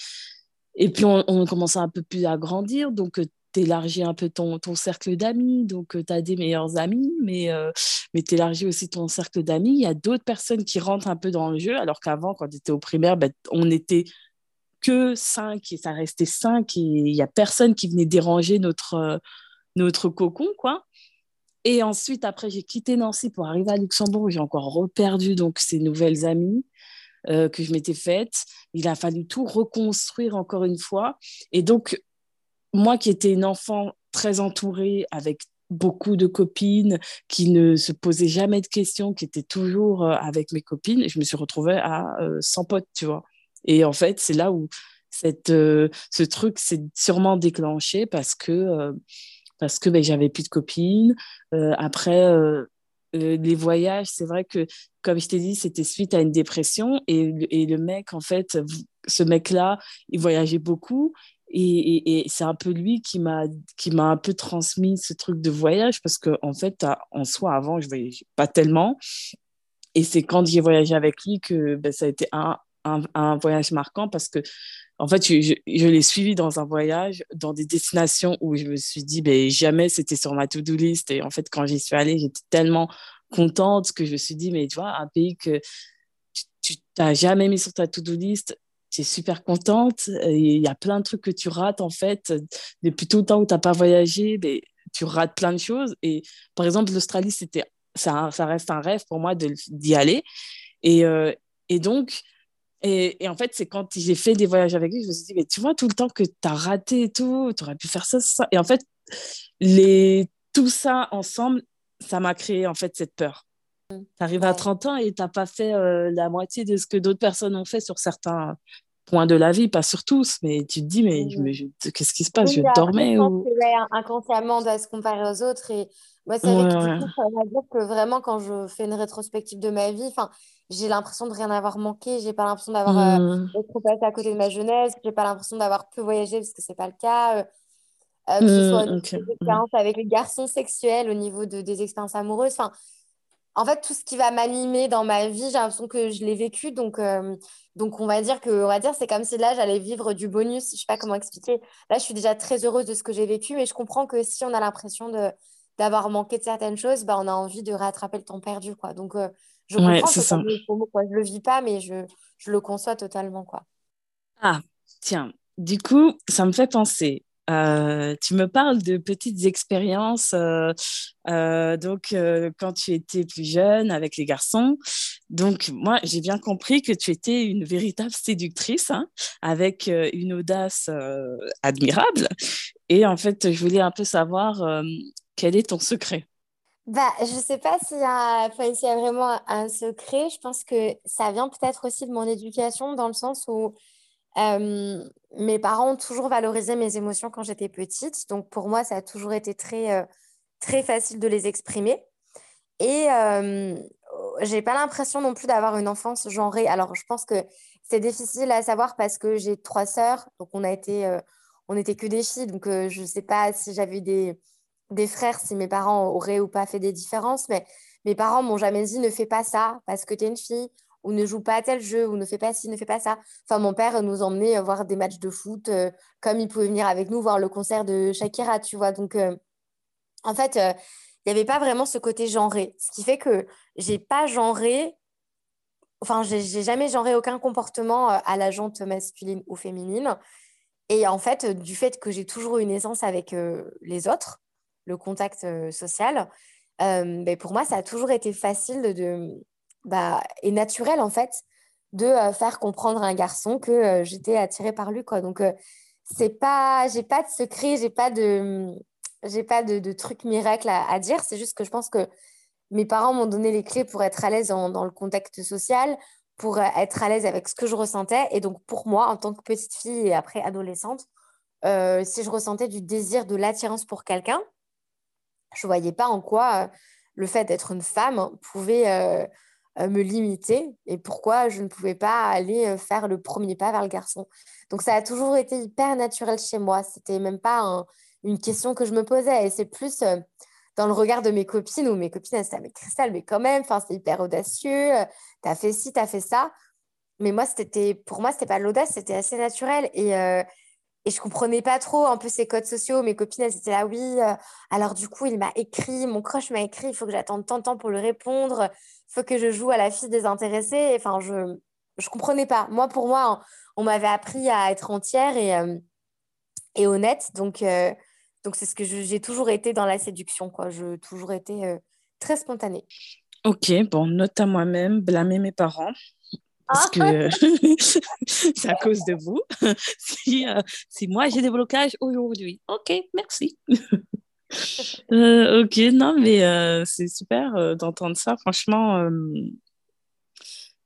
Et puis, on, on commençait un peu plus à grandir. Donc, t'élargis un peu ton, ton cercle d'amis, donc tu as des meilleurs amis, mais, mais tu élargis aussi ton cercle d'amis. Il y a d'autres personnes qui rentrent un peu dans le jeu, alors qu'avant, quand tu étais au primaire, ben, on n'était que cinq et ça restait cinq et il n'y a personne qui venait déranger notre, notre cocon, quoi. Et ensuite, après, j'ai quitté Nancy pour arriver à Luxembourg. J'ai encore reperdu donc ces nouvelles amies. que je m'étais faites. Il a fallu tout reconstruire encore une fois. Et donc, moi qui étais une enfant très entourée avec beaucoup de copines qui ne se posaient jamais de questions, qui étaient toujours euh, avec mes copines, je me suis retrouvée à 100 euh, potes, tu vois. Et en fait, c'est là où cette, euh, ce truc s'est sûrement déclenché parce que parce que ben, j'avais plus de copines. après, les voyages, c'est vrai que, comme je t'ai dit, c'était suite à une dépression. Et, et le mec, en fait, ce mec-là, il voyageait beaucoup. Et, c'est un peu lui qui m'a un peu transmis ce truc de voyage parce que en fait en soi avant je voyageais pas tellement. Et c'est quand j'ai voyagé avec lui que ben, ça a été un, un, voyage marquant parce que en fait je, je, l'ai suivi dans un voyage dans des destinations où je me suis dit ben jamais c'était sur ma to-do list. Et en fait quand j'y suis allée j'étais tellement contente que je me suis dit mais tu vois un pays que tu t'as jamais mis sur ta to-do list tu es super contente. Il y a plein de trucs que tu rates, en fait. Depuis tout le temps où tu n'as pas voyagé, mais tu rates plein de choses. Et par exemple, l'Australie, c'était, ça, ça reste un rêve pour moi d'y aller. Et, euh, et donc, et, en fait, c'est quand j'ai fait des voyages avec lui, je me suis dit, mais tu vois, tout le temps que tu as raté et tout, tu aurais pu faire ça, ça. Et en fait, les, tout ça ensemble, ça m'a créé en fait cette peur. Tu arrives à 30 ans et tu n'as pas fait euh, la moitié de ce que d'autres personnes ont fait sur certains points de la vie, pas sur tous, mais tu te dis, mais, qu'est-ce qui se passe? Je dormais ou... inconsciemment, on doit se comparer aux autres. Et moi, c'est vrai que ça veut dire que vraiment, quand je fais une rétrospective de ma vie, j'ai l'impression de rien avoir manqué, j'ai pas l'impression d'avoir euh, mmh. trop passé à côté de ma jeunesse, j'ai pas l'impression d'avoir peu voyagé parce que c'est pas le cas. Euh, que ce soit mmh, des expériences avec les garçons sexuels, au niveau de, des expériences amoureuses. Enfin, en fait, tout ce qui va m'animer dans ma vie, j'ai l'impression que je l'ai vécu. Donc, euh, donc, on va dire que, on va dire, c'est comme si là, j'allais vivre du bonus. Je sais pas comment expliquer. Là, je suis déjà très heureuse de ce que j'ai vécu, mais je comprends que si on a l'impression de d'avoir manqué de certaines choses, bah, on a envie de rattraper le temps perdu, quoi. Donc, euh, je comprends que ça. Je, le vis pas, mais je, je le conçois totalement, quoi. Ah, tiens. Du coup, ça me fait penser. Euh, tu me parles de petites expériences, euh, euh, donc quand tu étais plus jeune avec les garçons. Donc moi, j'ai bien compris que tu étais une véritable séductrice, hein, avec une audace admirable. Et en fait, je voulais un peu savoir quel est ton secret? Bah, je ne sais pas s'il y, a, y a vraiment un secret. Je pense que ça vient peut-être aussi de mon éducation, dans le sens où mes parents ont toujours valorisé mes émotions quand j'étais petite. Donc, pour moi, ça a toujours été très, très facile de les exprimer. Et j'ai pas l'impression non plus d'avoir une enfance genrée. Alors, je pense que c'est difficile à savoir parce que j'ai trois sœurs. Donc, on a on n'était que des filles. Donc, je ne sais pas si j'avais des, des frères, si mes parents auraient ou pas fait des différences. Mais mes parents m'ont jamais dit ne fais pas ça parce que tu es une fille ne joue pas à tel jeu, ou ne fait pas ci, ne fait pas ça. Enfin, mon père nous emmenait euh, voir des matchs de foot, euh, comme il pouvait venir avec nous voir le concert de Shakira, tu vois. Donc, euh, en fait, il n'y avait pas vraiment ce côté genré. Ce qui fait que j'ai pas genré, enfin, j'ai jamais genré aucun comportement à la jante masculine ou féminine. Et en fait, du fait que j'ai toujours eu une essence avec les autres, le contact social, ben, pour moi, ça a toujours été facile de, bah, est naturel en fait de euh, faire comprendre à un garçon que euh, j'étais attirée par lui quoi. Donc euh, c'est pas j'ai pas de secret j'ai pas de j'ai pas de, truc miracle à, dire. C'est juste que je pense que mes parents m'ont donné les clés pour être à l'aise dans le contexte social pour être à l'aise avec ce que je ressentais. Et donc pour moi en tant que petite fille et après adolescente si je ressentais du désir de l'attirance pour quelqu'un je voyais pas en quoi le fait d'être une femme pouvait euh, me limiter et pourquoi je ne pouvais pas aller euh, faire le premier pas vers le garçon. Donc ça a toujours été hyper naturel chez moi. C'était même pas une question que je me posais. Et c'est plus euh, dans le regard de mes copines où mes copines elles disaient mais Christelle mais quand même c'est hyper audacieux t'as fait ci t'as fait ça mais moi c'était pour moi c'était pas l'audace c'était assez naturel et et je comprenais pas trop un peu ces codes sociaux. Mes copines, elles étaient là, oui, alors du coup, il m'a écrit, mon crush m'a écrit, il faut que j'attende tant de temps pour le répondre faut que je joue à la fille désintéressée. Enfin, je ne comprenais pas. Moi, pour moi, on, m'avait appris à être entière et, euh, et honnête. Donc, euh, donc c'est ce que j'ai toujours été dans la séduction. Quoi. Je toujours été euh, très spontanée. Ok, bon, note à moi-même, blâmer mes parents. Parce ah. que c'est à cause de vous. si, si moi j'ai des blocages aujourd'hui. Ok, merci. Euh, ok, non, mais euh, c'est super euh, d'entendre ça. Franchement,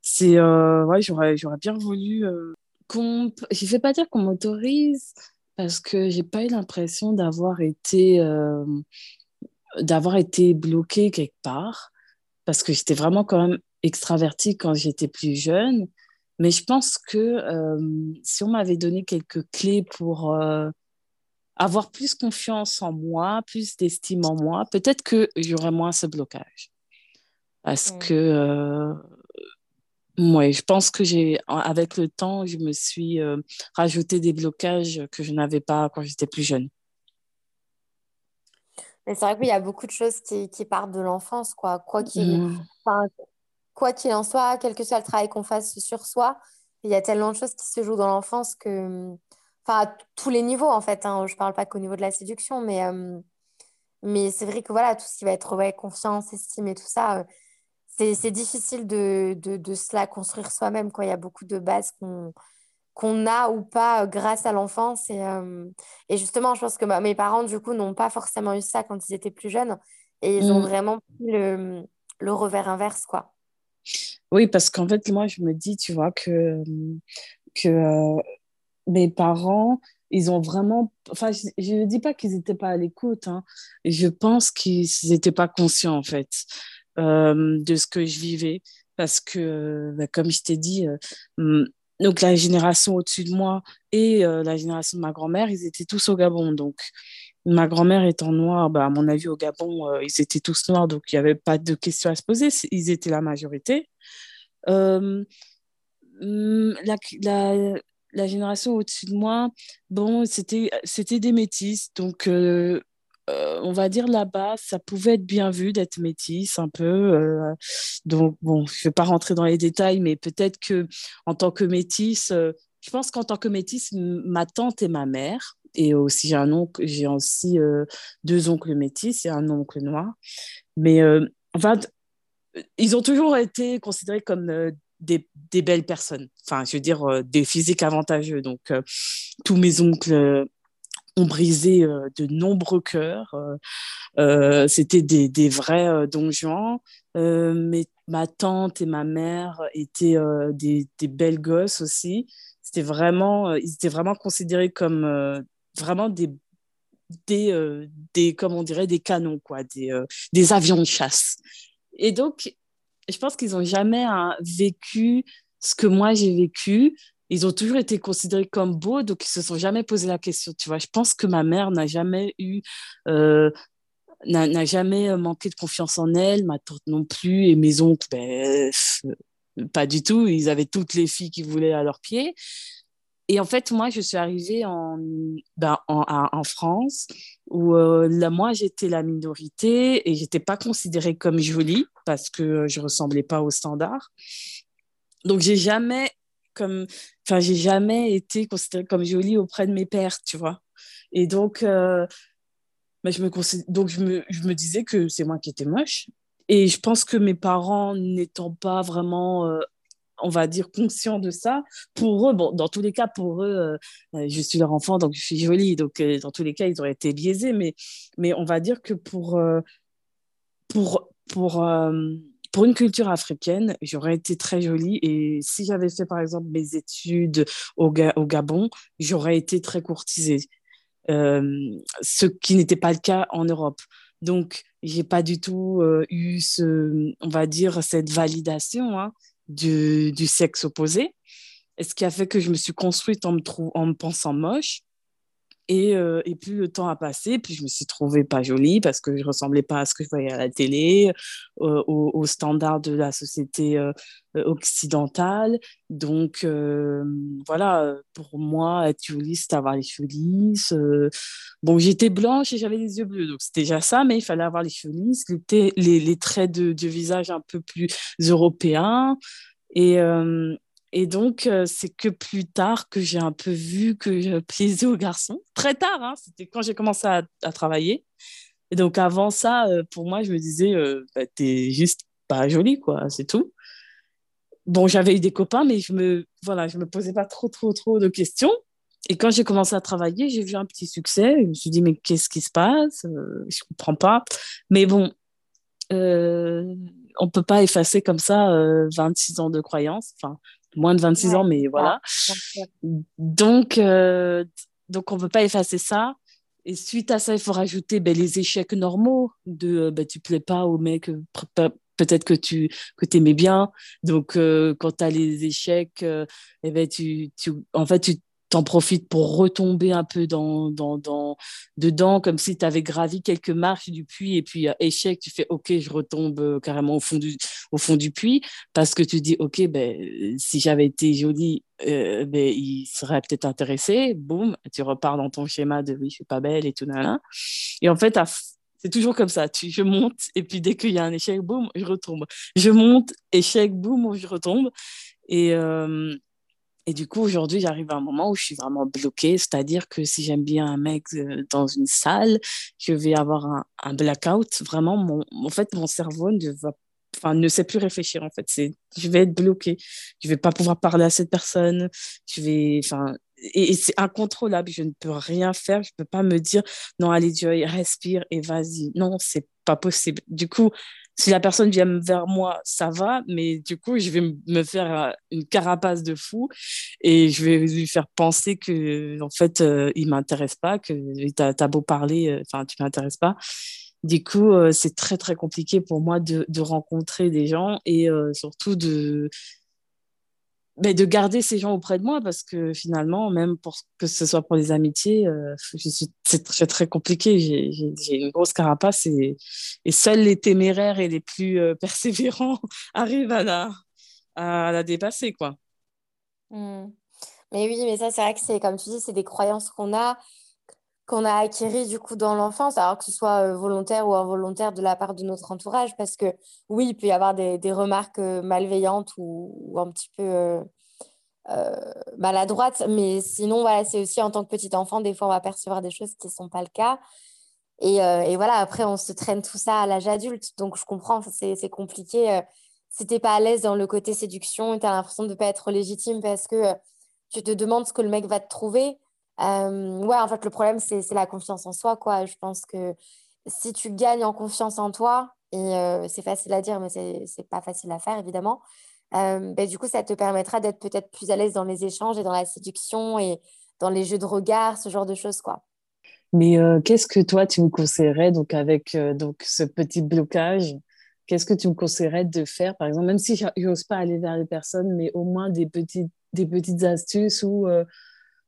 c'est ouais, j'aurais j'aurais bien voulu qu'on. Je ne vais pas dire qu'on m'autorise, parce que j'ai pas eu l'impression d'avoir été, euh, d'avoir été bloquée quelque part, parce que j'étais vraiment quand même extravertie quand j'étais plus jeune. Mais je pense que euh, si on m'avait donné quelques clés pour euh, avoir plus confiance en moi, plus d'estime en moi, peut-être que j'aurais moins ce blocage. Parce mmh. que oui, je pense que j'ai, avec le temps, je me suis euh, rajouté des blocages que je n'avais pas quand j'étais plus jeune. Mais c'est vrai qu'il y a beaucoup de choses qui, qui partent de l'enfance, quoi. Quoi qu'il mmh. Quoi qu'il en soit, quel que soit le travail qu'on fasse sur soi, il y a tellement de choses qui se jouent dans l'enfance que, enfin, à tous les niveaux, en fait. Hein. Je ne parle pas qu'au niveau de la séduction, mais, euh, mais c'est vrai que voilà, tout ce qui va être ouais, confiance, estime et tout ça, euh, c'est difficile de, de, de, se la construire soi-même. Il y a beaucoup de bases qu'on qu'on a ou pas euh, grâce à l'enfance. Et, euh, et, justement, je pense que mes parents, du coup, n'ont pas forcément eu ça quand ils étaient plus jeunes. Et ils ont mm. vraiment pris le, le, revers inverse, quoi. Oui, parce qu'en fait, moi, je me dis, tu vois, que, que euh, mes parents, ils ont vraiment... Enfin, je ne dis pas qu'ils n'étaient pas à l'écoute. Hein. Je pense qu'ils n'étaient pas conscients, en fait. Euh, de ce que je vivais. Parce que, bah, comme je t'ai dit, euh, mm, donc la génération au-dessus de moi et euh, la génération de ma grand-mère, ils étaient tous au Gabon. Donc, ma grand-mère étant noire, bah, à mon avis, au Gabon, ils étaient tous noirs, donc il n'y avait pas de questions à se poser. Ils étaient la majorité. Mm, la, la, génération au-dessus de moi, bon, c'était des métis. Donc, euh, on va dire là-bas, ça pouvait être bien vu d'être métisse un peu. Euh, donc, bon, je ne vais pas rentrer dans les détails, mais peut-être que en tant que métisse, euh, je pense qu'en tant que métisse, ma tante et ma mère, et aussi j'ai un oncle, j'ai aussi deux oncles métis et un oncle noir. Mais enfin, ils ont toujours été considérés comme des, des, belles personnes. Enfin, je veux dire, des physiques avantageux. Donc, tous mes oncles ont brisé euh, de nombreux cœurs. Euh, euh, c'était des, vrais donjons. mais ma tante et ma mère étaient des, belles gosses aussi. C'était vraiment, ils étaient vraiment considérés comme vraiment des des, des comme on dirait des canons quoi des, des avions de chasse et donc je pense qu'ils n'ont jamais hein, vécu ce que moi j'ai vécu ils ont toujours été considérés comme beaux, donc ils se sont jamais posé la question. Tu vois, je pense que ma mère n'a jamais eu, euh, n'a jamais manqué de confiance en elle, ma tante non plus, et mes oncles, ben, pas du tout. Ils avaient toutes les filles qui voulaient à leurs pieds. Et en fait, moi, je suis arrivée en, ben, en, France où euh, là, moi, j'étais la minorité et j'étais pas considérée comme jolie parce que je ressemblais pas aux standards. Donc, j'ai jamais jamais été considérée comme jolie auprès de mes pères, tu vois. Et donc, euh, bah, je me disais que c'est moi qui étais moche. Et je pense que mes parents n'étant pas vraiment, euh, on va dire, conscients de ça, pour eux, bon, dans tous les cas, pour eux, euh, je suis leur enfant, donc je suis jolie. Donc, dans tous les cas, ils auraient été biaisés. Mais, mais on va dire que pour, pour, pour pour une culture africaine, j'aurais été très jolie. Et si j'avais fait, par exemple, mes études au, Gabon, j'aurais été très courtisée. Euh, ce qui n'était pas le cas en Europe. Donc, j'ai pas du tout euh, eu, ce, on va dire, cette validation hein, du, du, sexe opposé. Et ce qui a fait que je me suis construite en me, en me pensant moche. Et, euh, plus le temps a passé, plus je me suis trouvée pas jolie parce que je ressemblais pas à ce que je voyais à la télé, euh, aux, standards de la société occidentale. Donc voilà, pour moi, être jolie, c'était avoir les cheveux lisses. bon, j'étais blanche et j'avais les yeux bleus, donc c'était déjà ça, mais il fallait avoir les cheveux lisses, les, traits de, de, visage un peu plus européens. Et, et donc, euh, c'est que plus tard que j'ai un peu vu que je plaisais aux garçons. Très tard, hein, c'était quand j'ai commencé à, travailler. Et donc, avant ça, euh, pour moi, je me disais, euh, bah, t'es juste pas jolie, quoi, c'est tout. Bon, j'avais eu des copains, mais je me, voilà, je me posais pas trop, trop, trop de questions. Et quand j'ai commencé à travailler, j'ai vu un petit succès. Je me suis dit, mais qu'est-ce qui se passe? Je comprends pas. Mais bon, on peut pas effacer comme ça 26 ans de croyance. Enfin, moins de 26 ans, mais voilà. Donc, euh, donc on ne peut pas effacer ça. Et suite à ça, il faut rajouter ben, les échecs normaux de ben, tu plais pas au mec, peut-être que tu que aimais bien. Donc, quand tu as les échecs, eh ben, tu, tu, en fait, tu t'en profites pour retomber un peu dans, dans, dans dedans, comme si tu avais gravi quelques marches du puits et puis échec, tu fais OK, je retombe euh, carrément au fond du, au fond du puits parce que tu dis OK, ben, si j'avais été jolie, euh, ben, il serait peut-être intéressé. Boum, tu repars dans ton schéma de oui, je suis pas belle et tout. Là, Et en fait, c'est toujours comme ça. Je monte et puis dès qu'il y a un échec, boum, je retombe. Je monte, échec, boum, je retombe. Et, euh, et du coup, aujourd'hui, j'arrive à un moment où je suis vraiment bloquée. C'est-à-dire que si j'aime bien un mec euh, dans une salle, je vais avoir un, blackout. Vraiment, mon, en fait, mon cerveau ne va Enfin, ne sait plus réfléchir en fait. Je vais être bloquée. Je vais pas pouvoir parler à cette personne. Je vais enfin et, c'est incontrôlable. Je ne peux rien faire. Je peux pas me dire non allez Joy respire et vas-y. Non c'est pas possible. Du coup si la personne vient vers moi, ça va, mais du coup, je vais me faire euh, une carapace de fou et je vais lui faire penser que, en fait, euh, il m'intéresse pas, que tu as, beau parler, euh, enfin, tu m'intéresses pas. Du coup, c'est très, très compliqué pour moi de rencontrer des gens et surtout de, mais de garder ces gens auprès de moi parce que finalement, même pour que ce soit pour les amitiés, euh, c'est très, très compliqué. J'ai une grosse carapace et, et, seuls les téméraires et les plus euh, persévérants arrivent à la, à la dépasser. Quoi. Mmh. Mais oui, mais ça, c'est vrai que c'est comme tu dis, c'est des croyances qu'on a qu'on a acquéries du coup dans l'enfance, alors que ce soit euh, volontaire ou involontaire de la part de notre entourage, parce que oui, il peut y avoir des, remarques euh, malveillantes ou, un petit peu euh, maladroites, mais sinon, voilà, c'est aussi en tant que petit enfant, des fois, on va percevoir des choses qui ne sont pas le cas. Et, et, voilà, après, on se traîne tout ça à l'âge adulte, donc je comprends, c'est compliqué. si tu n'es pas à l'aise dans le côté séduction, tu as l'impression de ne pas être légitime parce que tu te demandes ce que le mec va te trouver. Ouais, en fait, le problème, c'est la confiance en soi, quoi. Je pense que si tu gagnes en confiance en toi, et c'est facile à dire, mais c'est pas facile à faire, évidemment, ben, du coup, ça te permettra d'être peut-être plus à l'aise dans les échanges et dans la séduction et dans les jeux de regard, ce genre de choses, quoi. Mais qu'est-ce que toi, tu me conseillerais, donc, avec donc, ce petit blocage? Qu'est-ce que tu me conseillerais de faire, par exemple, même si je n'ose pas aller vers les personnes, mais au moins des petites, des petites astuces ou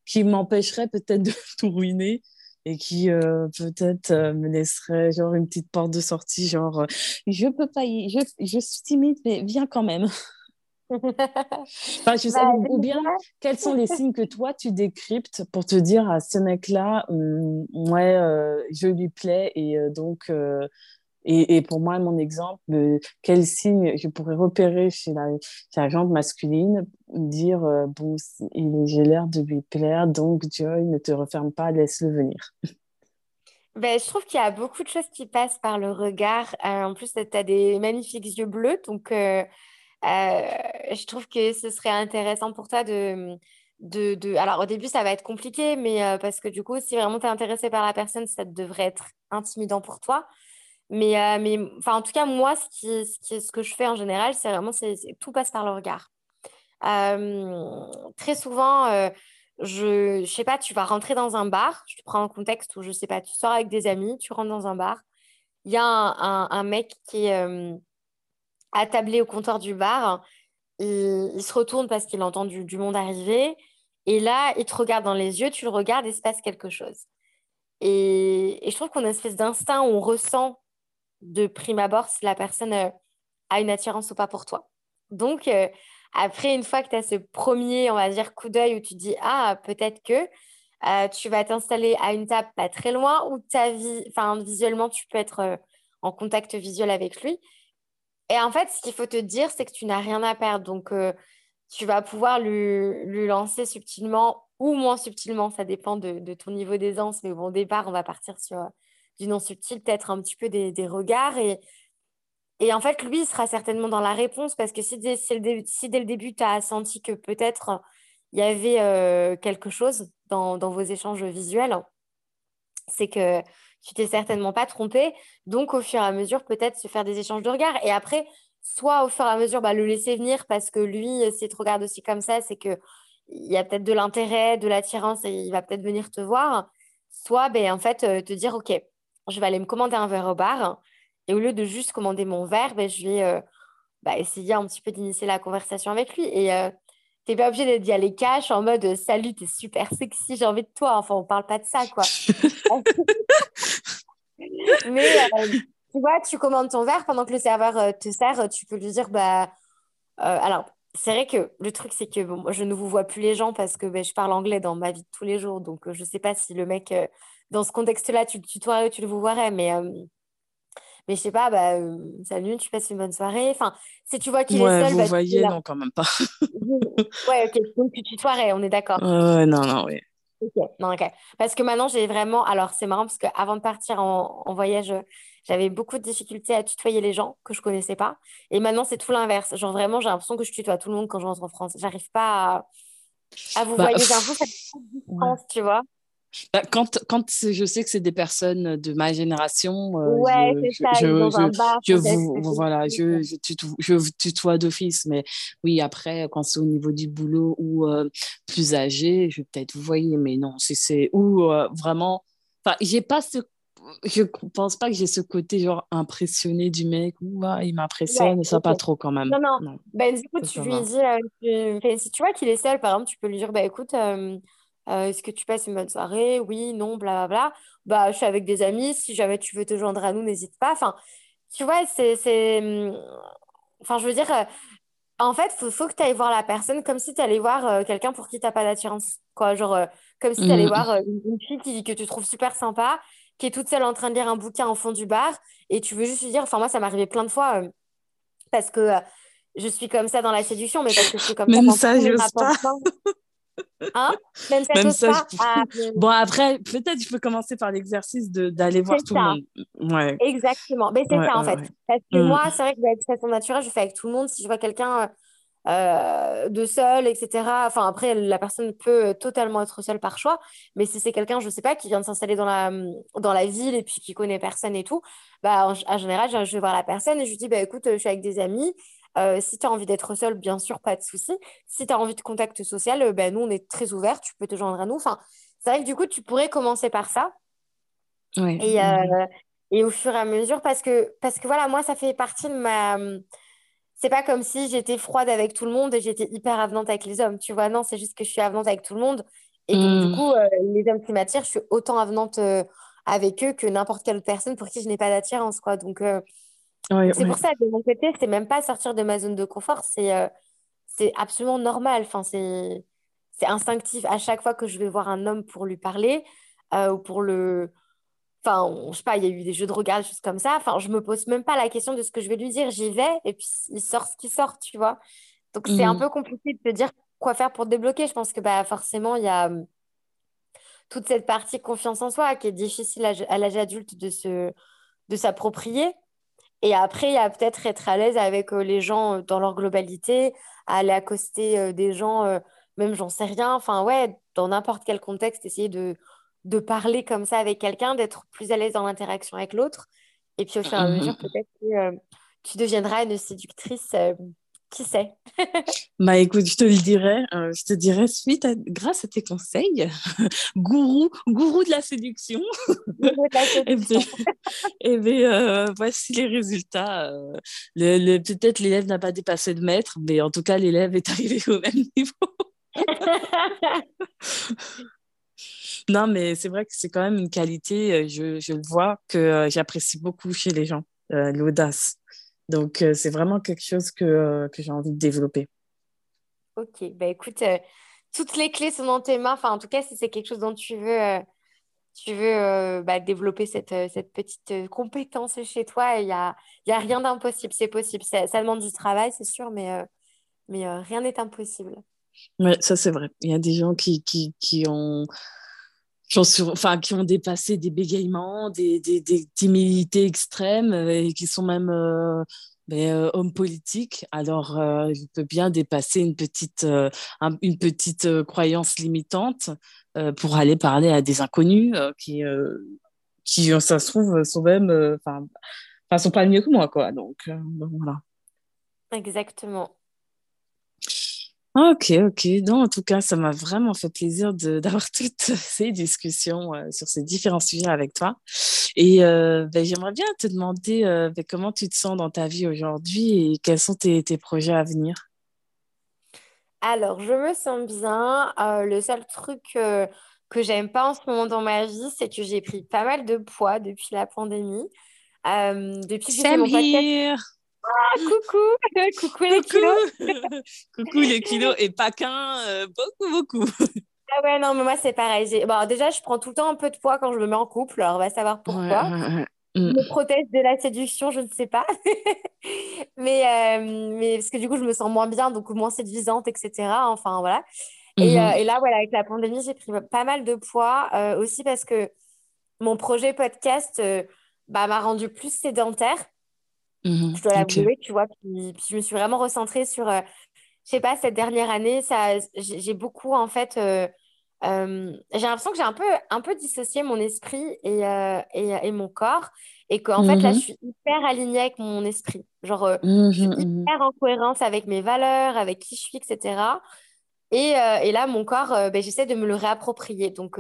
qui m'empêcherait peut-être de tout ruiner et qui euh, peut-être euh, me laisserait genre une petite porte de sortie genre euh, je peux pas y... je, je suis timide mais viens quand même. Enfin, je sais, bah, ou bien quels sont les signes que toi tu décryptes pour te dire à ce mec là hum, ouais je lui plais et donc et, pour moi, mon exemple, quel signe je pourrais repérer chez la, chez la jante masculine, dire euh, bon, j'ai l'air de lui plaire, donc Joy, ne te referme pas, laisse-le venir. Ben, je trouve qu'il y a beaucoup de choses qui passent par le regard. Euh, en plus, tu as des magnifiques yeux bleus, donc euh, je trouve que ce serait intéressant pour toi de, de, de, Alors, au début, ça va être compliqué, mais parce que du coup, si vraiment tu es intéressé par la personne, ça devrait être intimidant pour toi. Mais, euh, en tout cas, moi, ce, que je fais en général, c'est vraiment, tout passe par le regard. Euh, très souvent, euh, je ne sais pas, tu vas rentrer dans un bar, je te prends un contexte où, je sais pas, tu sors avec des amis, tu rentres dans un bar, il y a un, mec qui est attablé au comptoir du bar, il, il se retourne parce qu'il entend du, du, monde arriver, et là, il te regarde dans les yeux, tu le regardes et il se passe quelque chose. Et, et je trouve qu'on a une espèce d'instinct où on ressent de prime abord si la personne euh, a une attirance ou pas pour toi. Donc, euh, après, une fois que tu as ce premier, on va dire, coup d'œil où tu dis, ah, peut-être que euh, tu vas t'installer à une table pas très loin où ta vie, enfin, visuellement, tu peux être en contact visuel avec lui. Et en fait, ce qu'il faut te dire, c'est que tu n'as rien à perdre. Donc, tu vas pouvoir lui, lancer subtilement ou moins subtilement, ça dépend de, de ton niveau d'aisance. Mais bon, au départ, on va partir sur du non subtil, peut-être un petit peu des, regards. Et, en fait, lui, il sera certainement dans la réponse parce que si dès, si dès le début, tu as senti que peut-être il y avait euh, quelque chose dans, vos échanges visuels, c'est que tu t'es certainement pas trompé. Donc, au fur et à mesure, peut-être se faire des échanges de regards. Et après, soit au fur et à mesure, bah, le laisser venir parce que lui, s'il te regarde aussi comme ça, c'est que il y a peut-être de l'intérêt, de l'attirance et il va peut-être venir te voir. Soit, ben, en fait, te dire, OK, je vais aller me commander un verre au bar. Et au lieu de juste commander mon verre, ben, je vais bah, essayer un petit peu d'initier la conversation avec lui. Et tu n'es pas obligé d'y aller cash en mode Salut, tu es super sexy, j'ai envie de toi. Enfin, on parle pas de ça, quoi. Mais tu vois, tu commandes ton verre pendant que le serveur te sert, tu peux lui dire bah, Alors, c'est vrai que le truc, c'est que bon, je ne vous vois plus les gens parce que ben, je parle anglais dans ma vie de tous les jours. Donc, je ne sais pas si le mec, dans ce contexte-là, tu le tutoierais ou tu le vous verrais. Mais mais je sais pas, bah, euh, salut, tu passes une bonne soirée. Enfin, si tu vois qu'il est seul. Vous bah, voyez, non, quand même pas. ouais, ok. Donc, tu tutoierais, on est d'accord. Euh, non, non, oui. Ok, non, ok. Parce que maintenant, j'ai vraiment. Alors, c'est marrant parce qu'avant de partir en, en voyage, j'avais beaucoup de difficultés à tutoyer les gens que je connaissais pas. Et maintenant, c'est tout l'inverse. Genre, vraiment, j'ai l'impression que je tutoie tout le monde quand je rentre en France. J'arrive pas à, à vous bah, voyez d'un coup cette distance, tu vois. Bah, quand, quand je sais que c'est des personnes de ma génération, euh, ouais, je, ça, je, je, vous, voilà, je, je, tutoie, je tutoie d'office, mais oui, après, quand c'est au niveau du boulot ou euh, plus âgé, je vais peut-être vous voyez, mais non, c'est ou euh, vraiment, enfin, j'ai pas ce je pense pas que j'ai ce côté genre impressionné du mec ou il m'impressionne, ça pas trop quand même. Non, non. Ben, du coup, tu lui dis, si tu vois qu'il est seul, par exemple, tu peux lui dire, bah écoute, euh, est-ce que tu passes une bonne soirée? Oui, non, blablabla. Bah, je suis avec des amis. Si jamais tu veux te joindre à nous, n'hésite pas. Enfin, tu vois, c'est. Hum, enfin, je veux dire, euh, en fait, il faut, faut, que tu ailles voir la personne comme si tu allais voir euh, quelqu'un pour qui tu n'as pas d'attirance. Quoi, genre, comme si tu allais mmh. voir une, fille qui, que tu trouves super sympa, qui est toute seule en train de lire un bouquin au fond du bar, et tu veux juste lui dire. Enfin, moi, ça m'est arrivé plein de fois parce que je suis comme ça dans la séduction, mais parce que je suis comme Même ça, ça je pas. Hein? Même, ça, ah, Bon, après, peut-être je peux commencer par l'exercice d'aller voir tout le monde. Ouais. Exactement. Mais c'est ça, en fait. Parce que mm. moi, c'est vrai que de façon naturelle, je fais avec tout le monde. Si je vois quelqu'un euh, de seul, etc. Enfin, après, la personne peut totalement être seule par choix. Mais si c'est quelqu'un, je ne sais pas, qui vient de s'installer dans la, dans la ville et puis qui connaît personne et tout, bah, en, général, je, vais voir la personne et je lui dis, bah, écoute, je suis avec des amis. Euh, si tu as envie d'être seul, bien sûr, pas de souci. Si tu as envie de contact social, euh, ben, nous, on est très ouverts, tu peux te joindre à nous. Enfin, c'est vrai que du coup, tu pourrais commencer par ça. Et, euh, et, au fur et à mesure, parce que, parce que voilà, moi, ça fait partie de ma. C'est pas comme si j'étais froide avec tout le monde et j'étais hyper avenante avec les hommes. Tu vois, non, c'est juste que je suis avenante avec tout le monde. Et donc, du mmh. coup, les hommes qui m'attirent, je suis autant avenante avec eux que n'importe quelle autre personne pour qui je n'ai pas d'attirance, quoi. Donc, c'est pour ça, de mon côté, c'est même pas sortir de ma zone de confort, c'est euh, c'est absolument normal. Enfin, c'est instinctif. À chaque fois que je vais voir un homme pour lui parler euh, ou pour le. Enfin, je sais pas, il y a eu des jeux de regard, des choses comme ça. Enfin, je me pose même pas la question de ce que je vais lui dire. J'y vais et puis il sort ce qui sort, tu vois. Donc, c'est un mmh. peu compliqué de te dire quoi faire pour te débloquer. Je pense que bah, forcément, il y a hum, toute cette partie confiance en soi qui est difficile à l'âge adulte de se de s'approprier et après, il y a peut-être être à l'aise avec euh, les gens euh, dans leur globalité, aller accoster euh, des gens, même j'en sais rien. Enfin, ouais, dans n'importe quel contexte, essayer de, de parler comme ça avec quelqu'un, d'être plus à l'aise dans l'interaction avec l'autre. Et puis au fur et à mesure, mmh. peut-être que tu deviendras une séductrice qui sait? Bah écoute, je te le dirai, euh, je te dirai suite grâce à tes conseils, gourou, gourou de la séduction. et bien, et bien euh, voici les résultats. Euh, le, Peut-être l'élève n'a pas dépassé de maître, mais en tout cas l'élève est arrivé au même niveau. non, mais c'est vrai que c'est quand même une qualité, je, je le vois, que j'apprécie beaucoup chez les gens, l'audace. Donc, euh, c'est vraiment quelque chose que, euh, que j'ai envie de développer. Ok, bah écoute, euh, toutes les clés sont dans tes mains. Enfin, en tout cas, si c'est quelque chose dont tu veux, tu veux bah, développer cette, cette petite compétence chez toi, il n'y a, y a rien d'impossible. C'est possible. Ça, ça, demande du travail, c'est sûr, mais, mais rien n'est impossible. Oui, ça c'est vrai. Il y a des gens qui, qui, qui ont qui ont, enfin, qui ont dépassé des bégaiements, des, des, timidités extrêmes euh, et qui sont même euh, ben, euh, hommes politiques. Alors, euh, je peux bien dépasser une petite, une petite croyance limitante pour aller parler à des inconnus qui, qui, ça se trouve, sont même, enfin, sont pas mieux que moi, quoi. Donc, voilà. Exactement. Ok, ok. Non, en tout cas, ça m'a vraiment fait plaisir d'avoir toutes ces discussions euh, sur ces différents sujets avec toi. Et euh, ben, j'aimerais bien te demander euh, ben, comment tu te sens dans ta vie aujourd'hui et quels sont tes, tes projets à venir? Alors, je me sens bien. le seul truc que j'aime pas en ce moment dans ma vie, c'est que j'ai pris pas mal de poids depuis la pandémie. depuis que j'ai mon podcast. Ah, coucou, coucou les kilos. coucou les kilos et pas qu'un, euh, beaucoup, beaucoup. Ah ouais, non, mais moi c'est pareil. Bon, déjà, je prends tout le temps un peu de poids quand je me mets en couple, alors on va savoir pourquoi. Je me protège de la séduction, je ne sais pas. mais, euh, mais parce que du coup, je me sens moins bien, donc moins séduisante, etc. Enfin, voilà. Et, euh, et, là, voilà, avec la pandémie, j'ai pris pas mal de poids aussi parce que mon projet podcast bah, m'a rendu plus sédentaire. Mhm, je dois l'avouer, tu vois. Puis, je me suis vraiment recentrée sur, euh, je sais pas, cette dernière année, ça, j'ai beaucoup, en fait, euh, euh, j'ai l'impression que j'ai un peu, un peu dissocié mon esprit et, et, et, mon corps. Et qu'en fait, là, je mhm. suis hyper alignée avec mon esprit. Genre, je suis mhm, hyper en cohérence avec mes valeurs, avec qui je suis, etc. Et, et là, mon corps, ben, j'essaie de me le réapproprier. Donc,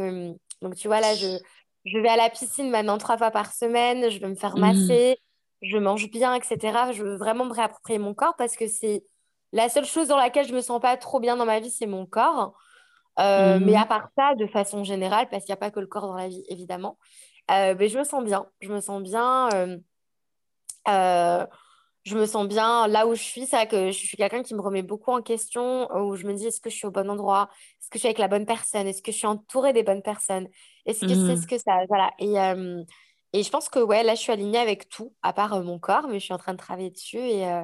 donc tu vois, là, je, je vais à la piscine maintenant trois fois par semaine, je vais me faire masser je mange bien, etc. Je veux vraiment me réapproprier mon corps parce que c'est la seule chose dans laquelle je me sens pas trop bien dans ma vie, c'est mon corps. Euh, mais mhm. à part ça, de façon générale, parce qu'il n'y a pas que le corps dans la vie, évidemment, euh, mais je me sens bien. Je me sens bien. Euh, je me sens bien là où je suis. C'est vrai que je suis quelqu'un qui me remet beaucoup en question, où je me dis est-ce que je suis au bon endroit? Est-ce que je suis avec la bonne personne? Est-ce que je suis entourée des bonnes personnes? Est-ce que c'est mhm. ce que ça. Voilà. Et, et je pense que ouais, là, je suis alignée avec tout, à part euh, mon corps, mais je suis en train de travailler dessus et, euh,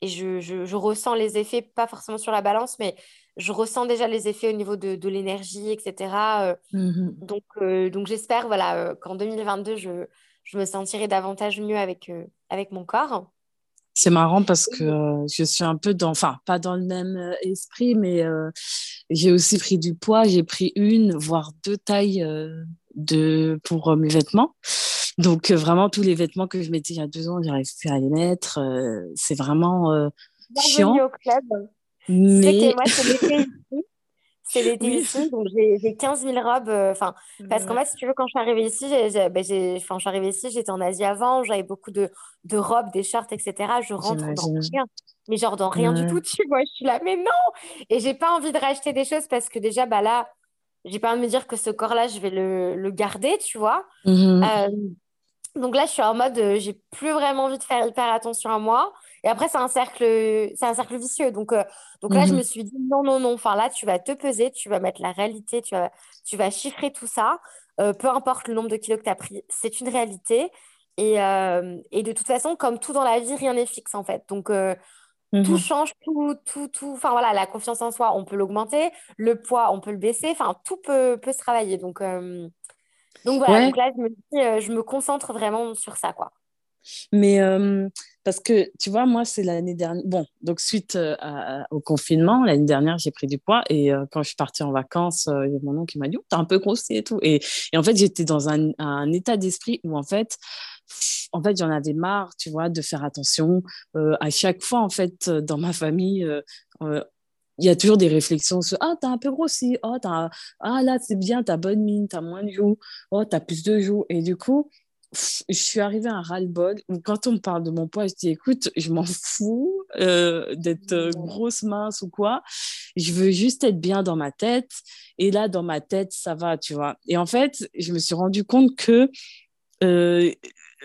et je, je, ressens les effets, pas forcément sur la balance, mais je ressens déjà les effets au niveau de, de l'énergie, etc. Euh. Mmh donc, donc j'espère voilà, qu'en 2022, je, je me sentirai davantage mieux avec, avec mon corps. C'est marrant parce que je suis un peu dans, enfin, pas dans le même esprit, mais j'ai aussi pris du poids. J'ai pris une, voire deux tailles de, pour mes vêtements. Donc, euh, vraiment, tous les vêtements que je mettais il y a deux ans, j'arrive plus à les mettre. Euh, c'est vraiment euh, chiant. au club. Mais... moi, c'est l'été ici. C'est l'été ici, donc j'ai 15 000 robes. Enfin, parce qu'en fait, si tu veux, quand je suis arrivée ici, ben, arrivée ici, j'étais en Asie avant, j'avais beaucoup de, de, robes, des shorts, etc. Je rentre dans rien. Mais genre dans rien du tout, tu vois. Je suis là, mais non Et j'ai pas envie de racheter des choses parce que déjà, bah là, j'ai pas envie de me dire que ce corps-là, je vais le, le garder, tu vois. Mmh donc là, je suis en mode, euh, j'ai plus vraiment envie de faire hyper attention à moi. Et après, c'est un cercle, c'est un cercle vicieux. Donc, euh, donc là, je mhm. me suis dit, non, non, non. Enfin, là, tu vas te peser, tu vas mettre la réalité, tu vas, tu vas chiffrer tout ça. Euh, peu importe le nombre de kilos que tu as pris, c'est une réalité. Et, et, de toute façon, comme tout dans la vie, rien n'est fixe, en fait. Donc, tout mhm. change, tout, tout, tout. Enfin, voilà, la confiance en soi, on peut l'augmenter. Le poids, on peut le baisser. Enfin, tout peut, peut se travailler. Donc, donc voilà, donc là, je me, euh, je me concentre vraiment sur ça, quoi. Mais euh, parce que tu vois, moi, c'est l'année dernière. Bon, donc suite euh, au confinement, l'année dernière, j'ai pris du poids et quand je suis partie en vacances, il y a mon oncle qui m'a dit oh, T'es un peu grossi et tout. Et, et en fait, j'étais dans un, un état d'esprit où en fait, en fait, j'en avais marre, tu vois, de faire attention. à chaque fois, en fait, dans ma famille, il y a toujours des réflexions sur Ah, t'as un peu grossi. Oh, as... Ah, là, c'est bien, t'as bonne mine, t'as moins de joues. Oh, t'as plus de joues. Et du coup, je suis arrivée à un ras-le-bol où quand on me parle de mon poids, je dis écoute, je m'en fous euh, d'être euh, grosse, mince ou quoi. Je veux juste être bien dans ma tête. Et là, dans ma tête, ça va, tu vois. Et en fait, je me suis rendu compte que euh,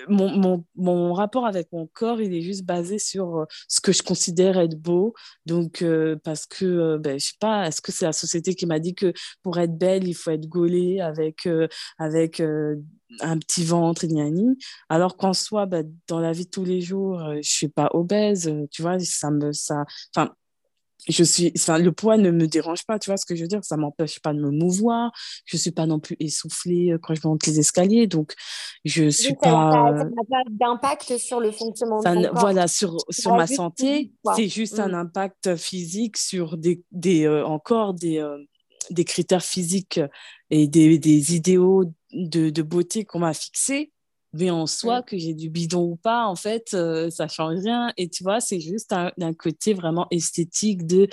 mon, mon, mon, rapport avec mon corps, il est juste basé sur euh, ce que je considère être beau. Donc, euh, parce que, euh, ben, je sais pas, est-ce que c'est la société qui m'a dit que pour être belle, il faut être gaulée avec, avec un petit ventre, et Alors qu'en soi, ben, dans la vie de tous les jours, je suis pas obèse, tu vois, ça me, ça, enfin, je suis, enfin, le poids ne me dérange pas, tu vois ce que je veux dire, ça m'empêche pas de me mouvoir, je suis pas non plus essoufflée euh, quand je monte les escaliers, donc je suis pas. Ça n'a pas d'impact sur le fonctionnement de ton corps? Voilà, sur, sur ma santé, c'est juste un mm. impact physique sur des, des euh, encore des, euh, des critères physiques et des, des idéaux de, de beauté qu'on m'a fixés Mais en soi, que j'ai du bidon ou pas, en fait, euh, ça change rien. Et tu vois, c'est juste un, côté vraiment esthétique de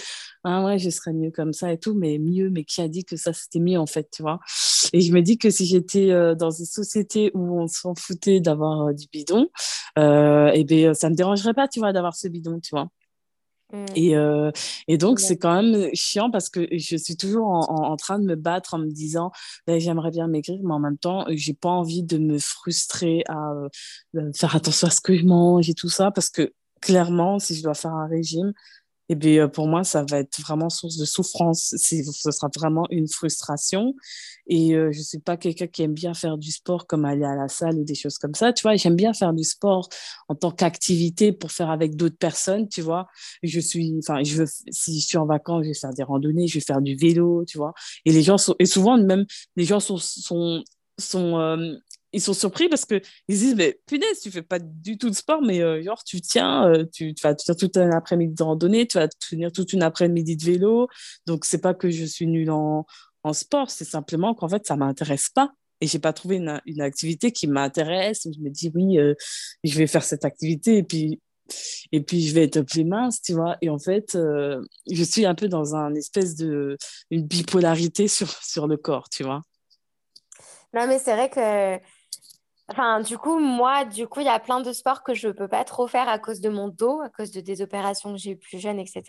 ah ouais, je serais mieux comme ça et tout, mais mieux, mais qui a dit que ça c'était mieux en fait, tu vois. Et je me dis que si j'étais euh, dans une société où on s'en foutait d'avoir euh, du bidon, euh, et eh ben ça me dérangerait pas, tu vois, d'avoir ce bidon, tu vois? Mm. Et, euh, et, donc, c'est quand même chiant parce que je suis toujours en, train de me battre en me disant ben, j'aimerais bien maigrir, mais en même temps, j'ai pas envie de me frustrer à euh, faire attention à ce que je mange et tout ça parce que clairement, si je dois faire un régime, et bien, euh, pour moi, ça va être vraiment source de souffrance. Ce sera vraiment une frustration. Et euh, je ne suis pas quelqu'un qui aime bien faire du sport comme aller à la salle ou des choses comme ça. Tu vois, j'aime bien faire du sport en tant qu'activité pour faire avec d'autres personnes, tu vois. Je suis, enfin, je si je suis en vacances, je vais faire des randonnées, je vais faire du vélo, tu vois. Et les gens sont, et souvent, même, les gens sont, sont, sont euh, ils sont surpris parce qu'ils disent mais punaise tu fais pas du tout de sport mais euh, genre tu tiens euh, tu, tu, vas tenir toute un après-midi de randonnée tu vas tenir toute une après-midi de vélo. Donc c'est pas que je suis nulle en, en sport c'est simplement qu'en fait ça m'intéresse pas. Et j'ai pas trouvé une, une activité qui m'intéresse. Je me dis oui euh, je vais faire cette activité et puis et puis je vais être plus mince tu vois. Et en fait je suis un peu dans un espèce de une bipolarité sur sur le corps tu vois. Non mais c'est vrai que Enfin, du coup, moi, du coup, il y a plein de sports que je ne peux pas trop faire à cause de mon dos, à cause de des opérations que j'ai eues plus jeune, etc.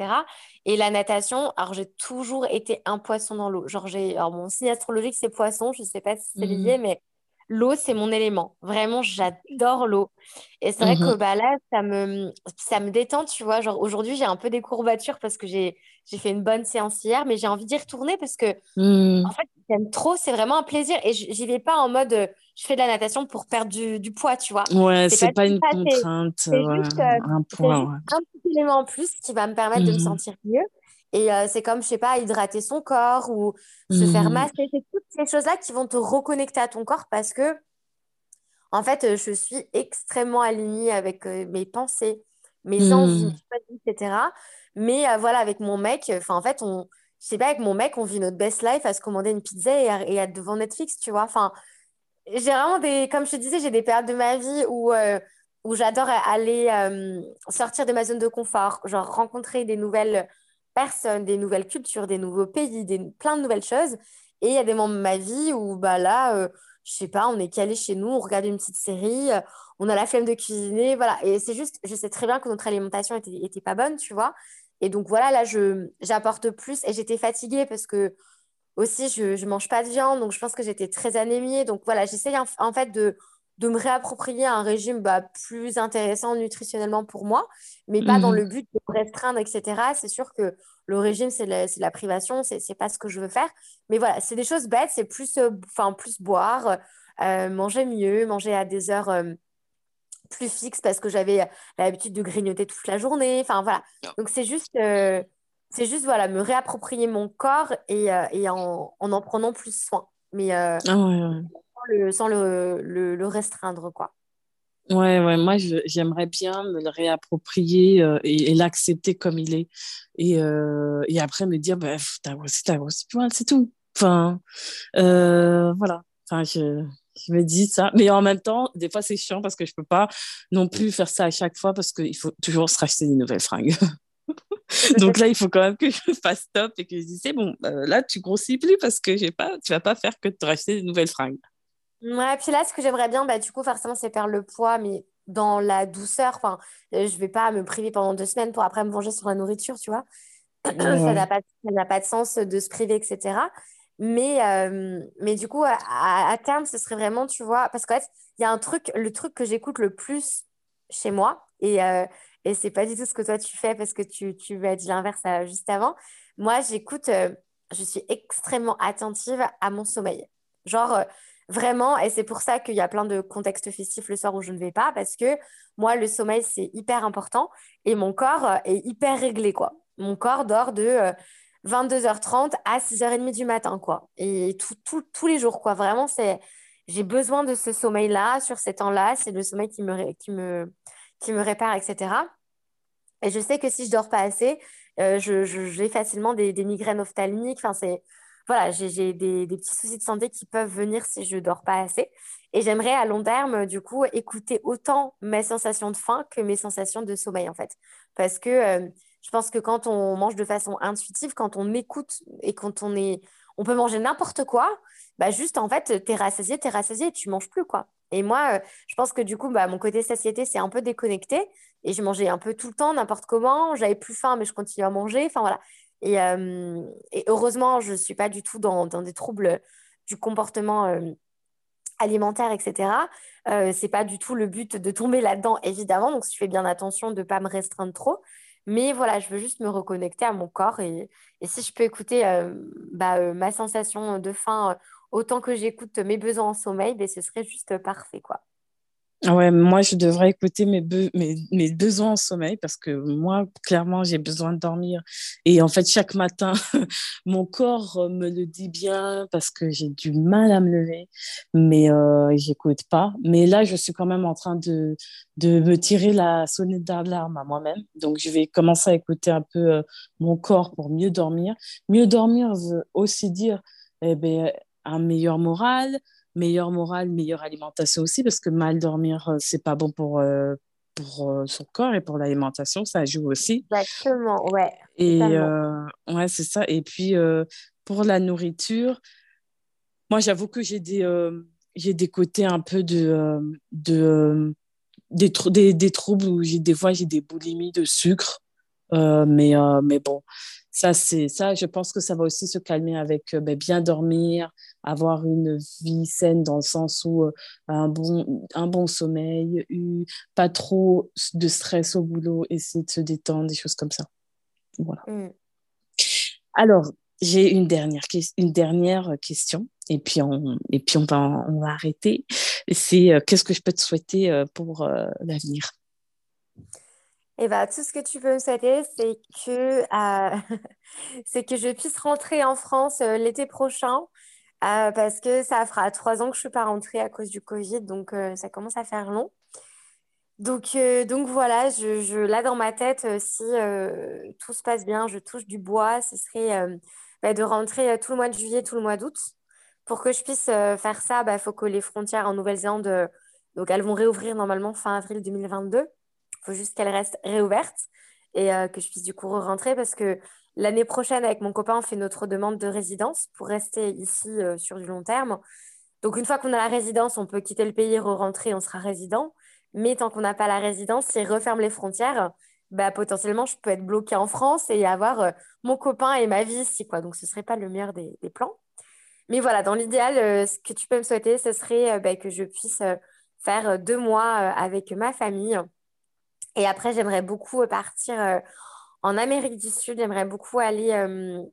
Et la natation, alors j'ai toujours été un poisson dans l'eau. Genre, j'ai, alors mon signe astrologique, c'est poisson, je ne sais pas si c'est lié, mmh. mais l'eau, c'est mon élément. Vraiment, j'adore l'eau. Et c'est vrai que mmh bah, là, ça me, ça me détend, tu vois. Genre, aujourd'hui, j'ai un peu des courbatures parce que j'ai, j'ai fait une bonne séance hier, mais j'ai envie d'y retourner parce que, mmh. en fait, j'aime trop, c'est vraiment un plaisir. Et j'y vais pas en mode je fais de la natation pour perdre du, poids, tu vois. Ouais, c'est pas, une contrainte. C'est juste, euh, un, point, un petit élément en plus qui va me permettre de me mmh sentir mieux. Et euh, c'est comme, je sais pas, hydrater son corps ou se faire mmh masser. C'est toutes ces choses-là qui vont te reconnecter à ton corps parce que, en fait, euh, je suis extrêmement alignée avec mes pensées, mes envies, mmh. etc. Mais voilà, avec mon mec, enfin, en fait, on, je sais pas, avec mon mec, on vit notre best life à se commander une pizza et et à être devant Netflix, tu vois. Enfin, j'ai vraiment des, comme je te disais, j'ai des périodes de ma vie où, euh, où j'adore aller euh, sortir de ma zone de confort, genre rencontrer des nouvelles personnes, des nouvelles cultures, des nouveaux pays, des, plein de nouvelles choses. Et il y a des moments de ma vie où bah là, euh, je sais pas, on est calé chez nous, on regarde une petite série, on a la flemme de cuisiner, voilà. Et c'est juste, je sais très bien que notre alimentation était, était pas bonne, tu vois. Et donc voilà, là, je, j'apporte plus et j'étais fatiguée parce que aussi, je ne mange pas de viande, donc je pense que j'étais très anémiée. Donc voilà, j'essaye en, fait de, de me réapproprier un régime bah, plus intéressant nutritionnellement pour moi, mais pas dans mmh. le but de me restreindre, etc. C'est sûr que le régime, c'est la, la, privation, c'est n'est pas ce que je veux faire. Mais voilà, c'est des choses bêtes, c'est plus, euh, plus boire, euh, manger mieux, manger à des heures euh, plus fixes parce que j'avais l'habitude de grignoter toute la journée. Enfin voilà, donc c'est juste c'est juste voilà, me réapproprier mon corps et, euh, et en, en, en prenant plus soin. Mais euh, ah sans, le, le, le, restreindre, quoi. Ouais, ouais, moi j'aimerais bien me le réapproprier euh, et, l'accepter comme il est. Et, et après me dire, bah, t'as grossi, t'as grossi, c'est tout. Enfin, voilà. Enfin, je, je me dis ça. Mais en même temps, des fois c'est chiant parce que je peux pas non plus faire ça à chaque fois parce qu'il faut toujours se racheter des nouvelles fringues. Donc là, il faut quand même que je fasse stop et que je dise, c'est bon, euh, là, tu grossis plus parce que j'ai pas, tu vas pas faire que de te racheter des nouvelles fringues. Ouais, puis là, ce que j'aimerais bien, bah, du coup, forcément, c'est perdre le poids, mais dans la douceur. Enfin, euh, je vais pas me priver pendant deux semaines pour après me venger sur la nourriture, tu vois. ça n'a pas, pas, de sens de se priver, etc. Mais, euh, mais du coup, à, terme, ce serait vraiment, tu vois, parce qu'en fait, il y a un truc, le truc que j'écoute le plus chez moi, et, et c'est pas du tout ce que toi tu fais parce que tu, tu m'as dit l'inverse euh, juste avant. Moi, j'écoute, euh, je suis extrêmement attentive à mon sommeil. Genre, euh, vraiment, et c'est pour ça qu'il y a plein de contextes festifs le soir où je ne vais pas parce que moi, le sommeil, c'est hyper important et mon corps est hyper réglé, quoi. Mon corps dort de 22h30 à 6h30 du matin, quoi. Et tous les jours, quoi. Vraiment, c'est j'ai besoin de ce sommeil-là, sur ces temps-là. C'est le sommeil qui me, qui me, qui me répare, etc. Et je sais que si je dors pas assez, euh, j'ai facilement des, migraines ophtalmiques. Enfin, c'est voilà, j'ai des, des, petits soucis de santé qui peuvent venir si je dors pas assez. Et j'aimerais à long terme, du coup, écouter autant mes sensations de faim que mes sensations de sommeil, en fait. Parce que euh, je pense que quand on mange de façon intuitive, quand on écoute et quand on est... On peut manger n'importe quoi, bah juste, en fait, t'es rassasié, t'es rassasié, tu manges plus, quoi. Et moi, euh, je pense que du coup, bah, mon côté satiété, c'est un peu déconnecté. Et je mangeais un peu tout le temps, n'importe comment. J'avais plus faim, mais je continuais à manger. Enfin, voilà. Et, euh, heureusement, je ne suis pas du tout dans, des troubles du comportement euh, alimentaire, etc. Euh, c'est pas du tout le but de tomber là-dedans, évidemment. Donc, je fais bien attention de ne pas me restreindre trop. Mais voilà, je veux juste me reconnecter à mon corps. Et, si je peux écouter bah, ma sensation de faim autant que j'écoute mes besoins en sommeil, ben, ce serait juste parfait, quoi. Ouais, moi, je devrais écouter mes, mes, mes, besoins en sommeil parce que moi, clairement, j'ai besoin de dormir. Et en fait, chaque matin, mon corps me le dit bien parce que j'ai du mal à me lever, mais euh, j'écoute pas. Mais là, je suis quand même en train de, de me tirer la sonnette d'alarme à moi-même. Donc, je vais commencer à écouter un peu euh, mon corps pour mieux dormir. Mieux dormir aussi dire eh ben, un meilleur moral, meilleur moral, meilleure alimentation aussi, parce que mal dormir, euh, c'est pas bon pour, euh, pour euh, son corps et pour l'alimentation, ça joue aussi. Exactement, ouais. Et ouais, c'est ça. Et puis, pour la nourriture, moi, j'avoue que j'ai des, j'ai des côtés un peu de. de des, des, des, troubles où des fois j'ai des boulimies de sucre, mais, mais bon, ça, c'est ça. Je pense que ça va aussi se calmer avec euh, ben, bien dormir, avoir une vie saine dans le sens où euh, un, bon, un bon sommeil, pas trop de stress au boulot, essayer de se détendre, des choses comme ça. Voilà. Mm. Alors, j'ai une dernière, une dernière question et puis on, et puis on, va, on va arrêter. C'est euh, qu'est-ce que je peux te souhaiter pour l'avenir? Eh ben, tout ce que tu peux me souhaiter, c'est que, euh, c'est que je puisse rentrer en France euh, l'été prochain, euh, parce que ça fera trois ans que je ne suis pas rentrée à cause du Covid, donc ça commence à faire long. Donc, donc voilà, je, je, là dans ma tête, si tout se passe bien, je touche du bois, ce serait bah, de rentrer tout le mois de juillet, tout le mois d'août. Pour que je puisse faire ça, il bah, faut que les frontières en Nouvelle-Zélande, donc elles vont réouvrir normalement fin avril 2022 faut juste qu'elle reste réouverte et euh, que je puisse du coup rentrer parce que l'année prochaine, avec mon copain, on fait notre demande de résidence pour rester ici euh, sur du long terme. Donc, une fois qu'on a la résidence, on peut quitter le pays, re-rentrer, on sera résident. Mais tant qu'on n'a pas la résidence, si referme les frontières, bah, potentiellement, je peux être bloquée en France et avoir euh, mon copain et ma vie ici. Quoi. Donc, ce ne serait pas le meilleur des, plans. Mais voilà, dans l'idéal, ce que tu peux me souhaiter, ce serait bah, que je puisse faire deux mois avec ma famille et après, j'aimerais beaucoup euh, partir euh, en Amérique du Sud. J'aimerais beaucoup aller euh,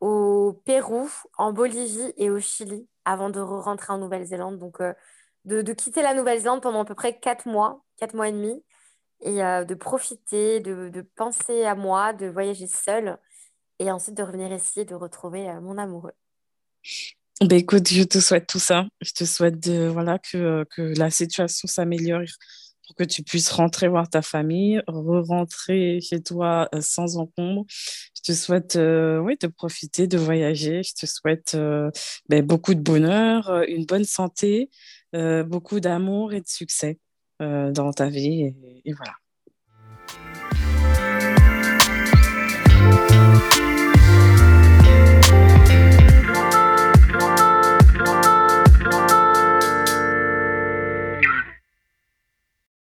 au Pérou, en Bolivie et au Chili avant de rentrer en Nouvelle-Zélande. Donc, de, quitter la Nouvelle-Zélande pendant à peu près quatre mois, quatre mois et demi, et de profiter, de, penser à moi, de voyager seule, et ensuite de revenir ici et de retrouver mon amoureux. Ben écoute, je te souhaite tout ça. Je te souhaite de, voilà, que, que la situation s'améliore pour que tu puisses rentrer voir ta famille, re-rentrer chez toi euh, sans encombre. Je te souhaite euh, oui, de profiter, de voyager. Je te souhaite euh, ben, beaucoup de bonheur, une bonne santé, beaucoup d'amour et de succès dans ta vie. et voilà.